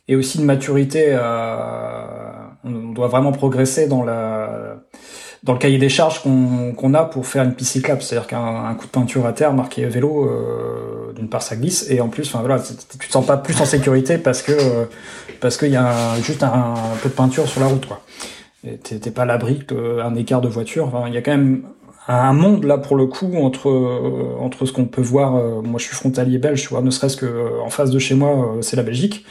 Speaker 2: et aussi de maturité. Euh, on doit vraiment progresser dans la dans le cahier des charges qu'on a pour faire une piste cyclable, c'est-à-dire qu'un coup de peinture à terre marqué vélo, euh, d'une part ça glisse, et en plus, enfin voilà, tu te sens pas plus en sécurité parce que euh, parce qu'il y a juste un, peu de peinture sur la route, quoi. T'es pas l'abri d'un écart de voiture. Il y a quand même un monde là pour le coup entre entre ce qu'on peut voir. moi, je suis frontalier belge, tu vois, ne serait-ce que en face de chez moi, c'est la Belgique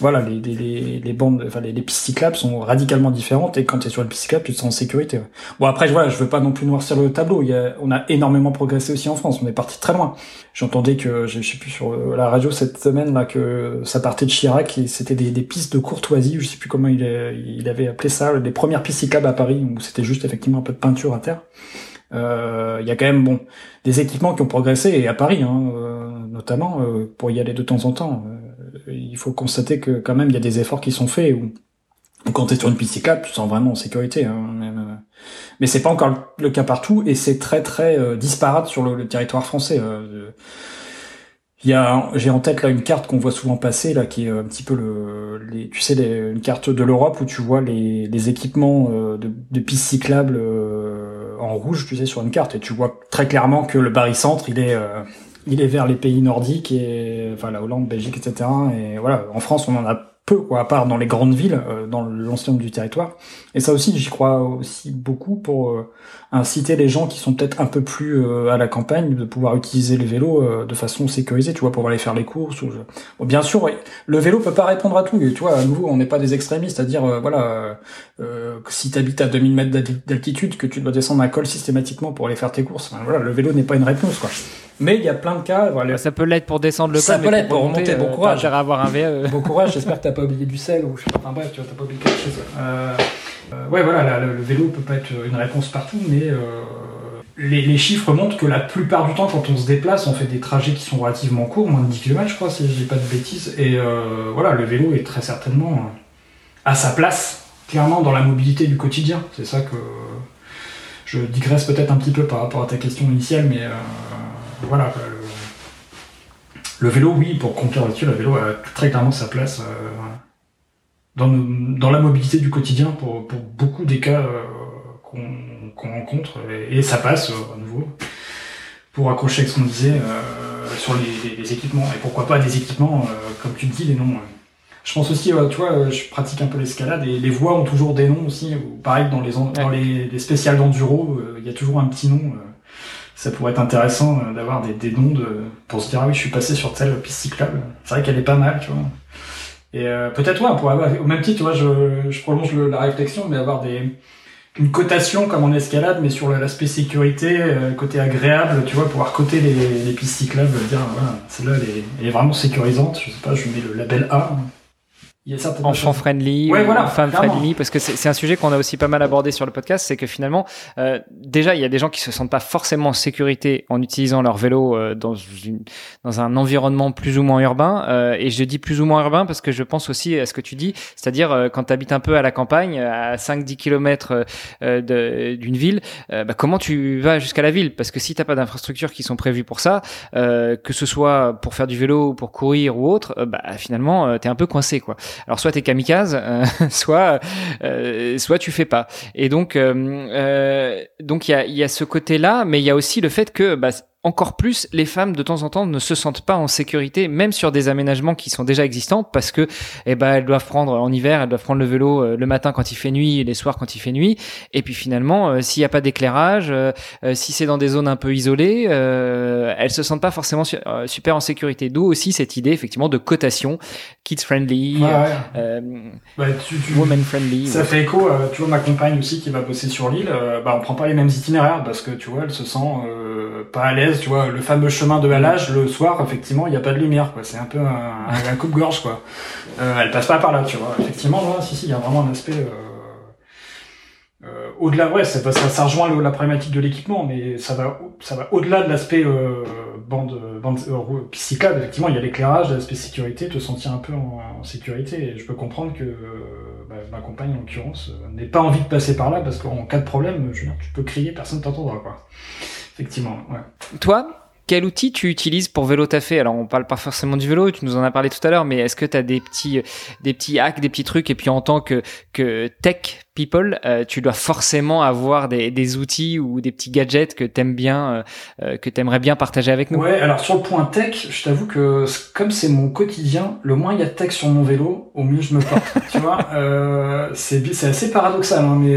Speaker 2: voilà, les, les, les, bandes, enfin les, les, pistes cyclables sont radicalement différentes et quand tu sur une piste cyclable, tu te sens en sécurité. Bon après, voilà, je veux pas non plus noircir le tableau. Il y a, on a énormément progressé aussi en France. On est parti très loin. J'entendais que, je sais plus sur la radio cette semaine là que ça partait de Chirac et c'était des, des, pistes de courtoisie. Je sais plus comment il, il avait appelé ça, les premières pistes cyclables à Paris où c'était juste effectivement un peu de peinture à terre. Euh, il y a quand même bon des équipements qui ont progressé et à Paris hein, euh, notamment euh, pour y aller de temps en temps il faut constater que quand même il y a des efforts qui sont faits où quand tu sur une piste tu te sens vraiment en sécurité. Hein, même. Euh. Mais c'est pas encore le cas partout et c'est très très euh, disparate sur le, territoire français. Euh. Il y a, j'ai en tête là une carte qu'on voit souvent passer là, qui est un petit peu le, les, tu sais, les, une carte de l'Europe où tu vois les, les équipements de, de pistes cyclables en rouge, tu sais, sur une carte et tu vois très clairement que le barycentre, il est il est vers les pays nordiques et enfin la Hollande, Belgique, etc. Et voilà, en France, on en a peu, quoi, à part dans les grandes villes, euh, dans l'ensemble du territoire. Et ça aussi, j'y crois aussi beaucoup pour euh, inciter les gens qui sont peut-être un peu plus euh, à la campagne de pouvoir utiliser le vélo de façon sécurisée, tu vois, pour aller faire les courses. Ou... Bon, bien sûr, le vélo peut pas répondre à tout. Et, tu vois, à nouveau, on n'est pas des extrémistes, à dire, voilà, si tu habites à 2000 mètres d'altitude, que tu dois descendre un col systématiquement pour aller faire tes courses, voilà, le vélo n'est pas une réponse, quoi. Mais il y a plein de cas. Voilà.
Speaker 1: Ça peut l'être pour descendre le col.
Speaker 2: Ça peut l'être pour remonter. bon courage.
Speaker 1: À avoir un VE.
Speaker 2: Bon courage. *laughs* J'espère que t'as pas oublié du sel ou je sais pas. Enfin bref, tu vois, t'as pas oublié quelque chose. Euh, ouais, voilà, le, vélo peut pas être une réponse partout, mais euh, les, chiffres montrent que la plupart du temps, quand on se déplace, on fait des trajets qui sont relativement courts, moins de 10 km, je crois, si je dis pas de bêtises. Et euh, voilà, le vélo est très certainement à sa place, clairement, dans la mobilité du quotidien. C'est ça que je digresse peut-être un petit peu par rapport à ta question initiale, mais voilà. Le, vélo, oui, pour conclure là-dessus, le vélo a très clairement sa place dans, dans, la mobilité du quotidien pour, pour beaucoup des cas euh, qu'on rencontre. Et, ça passe, euh, à nouveau, pour accrocher avec ce qu'on disait sur les, équipements. Et pourquoi pas des équipements, comme tu le dis, les noms. Je pense aussi, tu vois, je pratique un peu l'escalade et les voies ont toujours des noms aussi. Pareil, dans les, dans les, les spéciales d'enduro, il y a toujours un petit nom ça pourrait être intéressant euh, d'avoir des, des noms de, pour se dire ah oui je suis passé sur telle piste cyclable. C'est vrai qu'elle est pas mal, tu vois. Et euh, peut-être ouais, pour avoir, au même titre, tu vois, je, je prolonge la réflexion, mais avoir des une cotation comme en escalade, mais sur l'aspect sécurité, euh, côté agréable, tu vois, pouvoir coter les, les pistes cyclables, dire voilà, celle-là elle est, elle est vraiment sécurisante. Je sais pas, je mets le label A
Speaker 1: il y a enfant friendly
Speaker 2: ouais, voilà,
Speaker 1: femme friendly parce que c'est un sujet qu'on a aussi pas mal abordé sur le podcast c'est que finalement euh, déjà il y a des gens qui se sentent pas forcément en sécurité en utilisant leur vélo euh, dans une, dans un environnement plus ou moins urbain. Euh, et je dis plus ou moins urbain parce que je pense aussi à ce que tu dis c'est-à-dire euh, quand tu habites un peu à la campagne à 5 10 km d'une ville bah, comment tu vas jusqu'à la ville? Parce que si t'as pas d'infrastructures qui sont prévues pour ça que ce soit pour faire du vélo ou pour courir ou autre bah finalement tu es un peu coincé quoi alors soit t'es kamikaze, euh, *laughs* soit euh, soit tu fais pas. Et donc euh, donc il y a, y a ce côté-là, mais il y a aussi le fait que bah, encore plus, les femmes de temps en temps ne se sentent pas en sécurité, même sur des aménagements qui sont déjà existants, parce que eh ben elles doivent prendre en hiver, elles doivent prendre le vélo euh, le matin quand il fait nuit, et les soirs quand il fait nuit, et puis finalement, euh, s'il n'y a pas d'éclairage, euh, si c'est dans des zones un peu isolées, euh, elles se sentent pas forcément super en sécurité. D'où aussi cette idée effectivement de cotation, kids friendly,
Speaker 2: bah, woman friendly. Ça fait écho, tu vois ma compagne aussi qui va bosser sur l'île, bah on prend pas les mêmes itinéraires parce que tu vois elle se sent pas à l'aise tu vois, le fameux chemin de halage, le soir, effectivement, il n'y a pas de lumière, quoi. C'est un peu un, un coupe-gorge, quoi. Euh, elle passe pas par là, tu vois. Effectivement, là, si, si, il y a vraiment un aspect, euh, euh, au-delà, ouais, ça, rejoint la problématique de l'équipement, mais ça va, ça va au-delà de l'aspect bande, bande cyclable. Effectivement, il y a l'éclairage, l'aspect sécurité, te sentir un peu en, sécurité. Et je peux comprendre que bah, ma compagne, en l'occurrence, n'ait pas envie de passer par là parce qu'en cas de problème, je veux dire, tu peux crier, personne t'entendra, quoi. Effectivement, ouais.
Speaker 1: Toi, quel outil tu utilises pour vélo taffer Alors on parle pas forcément du vélo, tu nous en as parlé tout à l'heure, mais est-ce que tu as des petits des petits hacks, des petits trucs et puis en tant que que tech people, euh, tu dois forcément avoir des, des, outils ou des petits gadgets que t'aimes bien, euh, euh, que t'aimerais bien partager avec nous.
Speaker 2: Ouais, alors sur le point tech, je t'avoue que comme c'est mon quotidien, le moins il y a de tech sur mon vélo, au mieux je me porte. *laughs* tu vois, euh, c'est assez paradoxal, hein, mais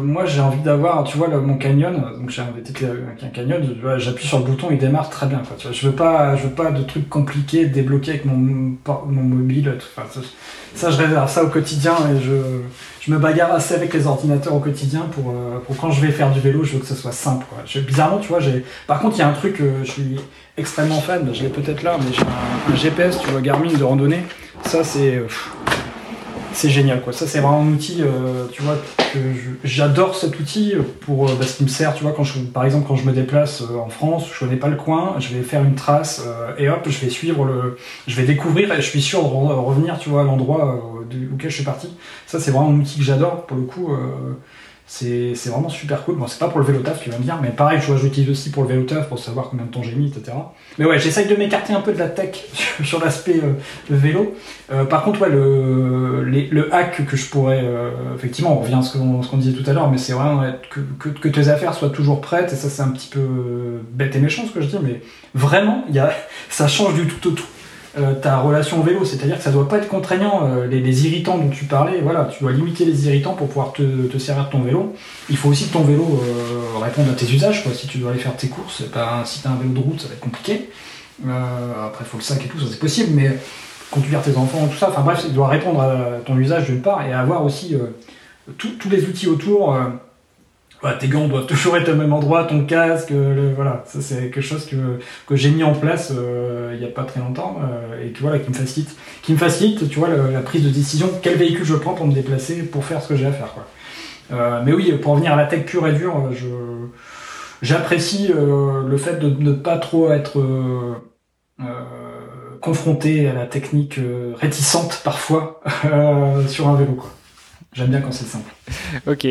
Speaker 2: moi j'ai envie d'avoir, tu vois, mon canyon, donc j'ai un canyon, j'appuie sur le bouton, il démarre très bien. Quoi, tu vois, je veux pas, je veux pas de trucs compliqués, débloqués avec mon mon mobile. Ça, je réserve ça au quotidien et je me bagarre assez avec les ordinateurs au quotidien pour, euh, pour quand je vais faire du vélo, je veux que ce soit simple. Quoi. Bizarrement, tu vois, j'ai. Par contre, il y a un truc, euh, je suis extrêmement fan, je l'ai peut-être là, mais j'ai un, GPS, tu vois, Garmin de randonnée. Ça, c'est. Euh, c'est génial quoi. Ça c'est vraiment un outil, euh, tu vois, que j'adore cet outil pour euh, parce qu'il me sert, tu vois, quand je, par exemple quand je me déplace euh, en France, je connais pas le coin, je vais faire une trace et hop, je vais suivre le, je vais découvrir et je suis sûr de revenir, tu vois, à l'endroit auquel je suis parti. Ça c'est vraiment un outil que j'adore pour le coup c'est vraiment super cool. Bon, c'est pas pour le vélo taf, tu vas me dire, mais pareil, je j'utilise aussi pour le vélo taf pour savoir combien de temps j'ai mis, etc. Mais ouais, j'essaye de m'écarter un peu de la tech *laughs* sur l'aspect euh, vélo. Euh, par contre, ouais, le, le hack que je pourrais, euh, effectivement, on revient à ce qu'on disait tout à l'heure, mais c'est vraiment que, que, que, tes affaires soient toujours prêtes, et ça, c'est un petit peu bête et méchant ce que je dis, mais vraiment, y a, *laughs* ça change du tout au tout. Euh, ta relation au vélo, c'est-à-dire que ça doit pas être contraignant. Euh, les, irritants dont tu parlais, voilà, tu dois limiter les irritants pour pouvoir te, servir de ton vélo. Il faut aussi que ton vélo euh, réponde à tes usages. Quoi. Si tu dois aller faire tes courses, ben, si tu as un vélo de route, ça va être compliqué. après, il faut le sac et tout, ça c'est possible, mais conduire tes enfants, tout ça, enfin bref, il doit répondre à ton usage d'une part et avoir aussi tous les outils autour tes gants doivent toujours être au même endroit, ton casque, le, voilà, ça c'est quelque chose que, que j'ai mis en place euh, il n'y a pas très longtemps euh, et que voilà qui me facilite, qui me facilite, tu vois, la, prise de décision, quel véhicule je prends pour me déplacer, pour faire ce que j'ai à faire, quoi. Euh, mais oui, pour revenir à la tech pure et dure, je j'apprécie le fait de ne pas trop être confronté à la technique réticente parfois *laughs* sur un vélo, quoi. J'aime bien quand c'est simple.
Speaker 1: Ok.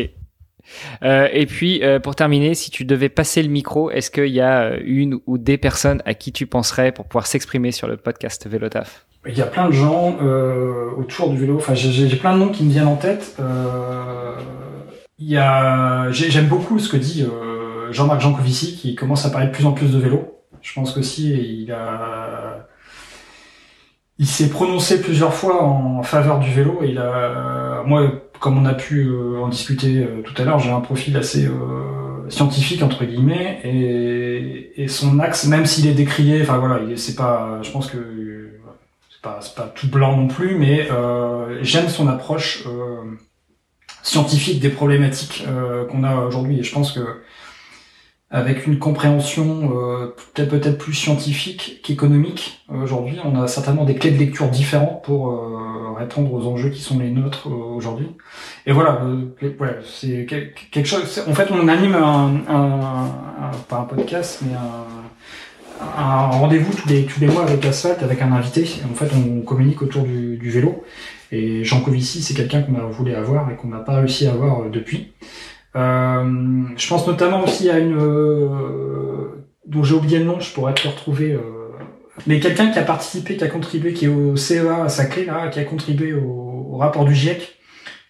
Speaker 1: Euh, et puis, euh, pour terminer, si tu devais passer le micro, est-ce qu'il y a euh, une ou des personnes à qui tu penserais pour pouvoir s'exprimer sur le podcast Vélotaf
Speaker 2: Il y a plein de gens autour du vélo. Enfin, j'ai plein de noms qui me viennent en tête. Il y a, j'aime beaucoup ce que dit Jean-Marc Jancovici, qui commence à parler de plus en plus de vélo. Je pense qu'aussi il a il s'est prononcé plusieurs fois en faveur du vélo et il a moi comme on a pu euh, en discuter euh, tout à l'heure, j'ai un profil assez euh, scientifique entre guillemets et, et son axe, même s'il est décrié, enfin voilà, c'est pas, je pense que c'est pas, pas tout blanc non plus, mais j'aime son approche scientifique des problématiques qu'on a aujourd'hui. Et je pense que avec une compréhension euh, peut-être peut-être plus scientifique qu'économique aujourd'hui. On a certainement des clés de lecture différentes pour euh, répondre aux enjeux qui sont les nôtres euh, aujourd'hui. Et voilà, ouais, c'est quelque chose. En fait, on anime un, un, pas un podcast, mais un, un rendez-vous tous les tous les mois avec Asphalt, avec un invité. En fait, on communique autour du, du vélo. Et Jean Covici, c'est quelqu'un qu'on a voulu avoir et qu'on n'a pas réussi à avoir depuis. Euh, je pense notamment aussi à une euh, dont j'ai oublié le nom, je pourrais te le retrouver. Euh, mais quelqu'un qui a participé, qui a contribué, qui est au CEA à Saclay, là, qui a contribué au, rapport du GIEC,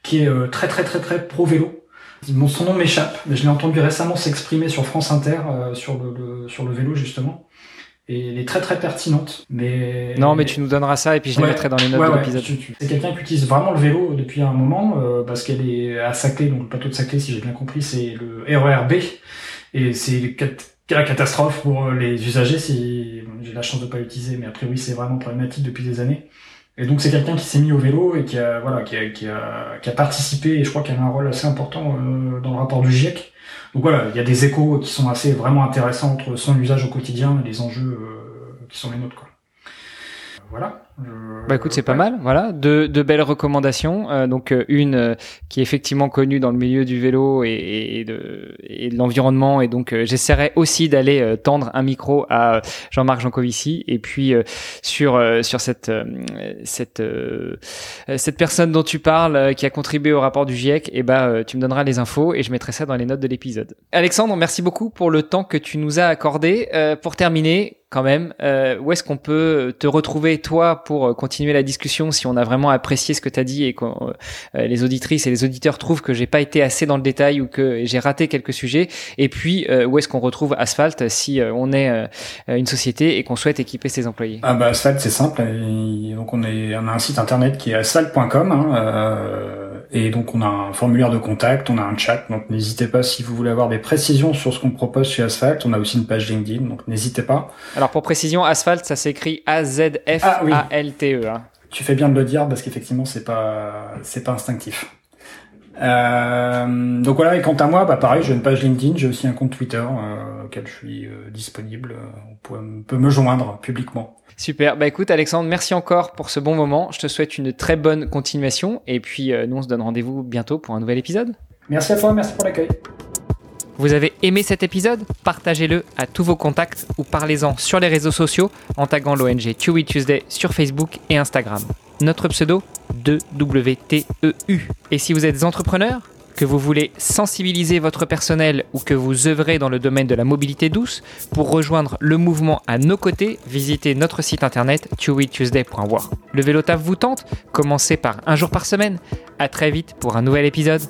Speaker 2: qui est très très très très pro vélo. Son nom m'échappe, mais je l'ai entendu récemment s'exprimer sur France Inter sur le, sur le vélo justement et elle est très très pertinente. Mais
Speaker 1: non, mais tu nous donneras ça et puis je les mettrai dans les notes de l'épisode.
Speaker 2: C'est quelqu'un qui utilise vraiment le vélo depuis un moment euh, parce qu'elle est à Saclay, donc le plateau de Saclay, si j'ai bien compris, c'est le RERB et c'est la catastrophe pour les usagers si j'ai la chance de pas l'utiliser, mais a priori c'est vraiment problématique depuis des années. Et donc c'est quelqu'un qui s'est mis au vélo et qui a voilà qui a, qui a, qui a participé et je crois qu'il a un rôle assez important euh, dans le rapport du GIEC donc voilà, il y a des échos qui sont assez vraiment intéressants entre son usage au quotidien et les enjeux euh, qui sont les nôtres. Quoi. Voilà.
Speaker 1: Bah écoute, c'est pas mal. Voilà, deux, belles recommandations. Euh, donc euh, une euh, qui est effectivement connue dans le milieu du vélo et, de, et de l'environnement. Et donc j'essaierai aussi d'aller tendre un micro à Jean-Marc Jancovici. Et puis sur sur cette cette cette personne dont tu parles qui a contribué au rapport du GIEC, et eh bah tu me donneras les infos et je mettrai ça dans les notes de l'épisode. Alexandre, merci beaucoup pour le temps que tu nous as accordé. pour terminer, quand même. Euh, où est-ce qu'on peut te retrouver, toi, pour continuer la discussion si on a vraiment apprécié ce que tu as dit et que les auditrices et les auditeurs trouvent que j'ai pas été assez dans le détail ou que j'ai raté quelques sujets Et puis, où est-ce qu'on retrouve Asphalt si on est une société et qu'on souhaite équiper ses employés?
Speaker 2: Ah bah, Asphalt, c'est simple. donc, on, est, on a un site internet qui est asphalt.com. Hein, et donc on a un formulaire de contact, on a un chat, donc n'hésitez pas si vous voulez avoir des précisions sur ce qu'on propose chez Asphalt. On a aussi une page LinkedIn, donc n'hésitez pas.
Speaker 1: Alors pour précision, Asphalt, ça s'écrit A-Z-F-A-L-T-E. Hein.
Speaker 2: Tu fais bien de le dire parce qu'effectivement c'est pas c'est pas instinctif. Euh, donc voilà, et quant à moi, bah pareil, j'ai une page LinkedIn, j'ai aussi un compte Twitter euh, auquel je suis euh, disponible. On peut me joindre publiquement.
Speaker 1: Super. Bah écoute, Alexandre, merci encore pour ce bon moment. Je te souhaite une très bonne continuation. Et puis, euh, nous, on se donne rendez-vous bientôt pour un nouvel épisode.
Speaker 2: Merci à toi, merci pour l'accueil.
Speaker 1: Vous avez aimé cet épisode? Partagez-le à tous vos contacts ou parlez-en sur les réseaux sociaux en taguant l'ONG Chewy Tuesday sur Facebook et Instagram. Notre pseudo 2WTEU. Et si vous êtes entrepreneur, que vous voulez sensibiliser votre personnel ou que vous œuvrez dans le domaine de la mobilité douce, pour rejoindre le mouvement à nos côtés, visitez notre site internet chewytuesday.war. Le vélo taf vous tente? Commencez par un jour par semaine. À très vite pour un nouvel épisode.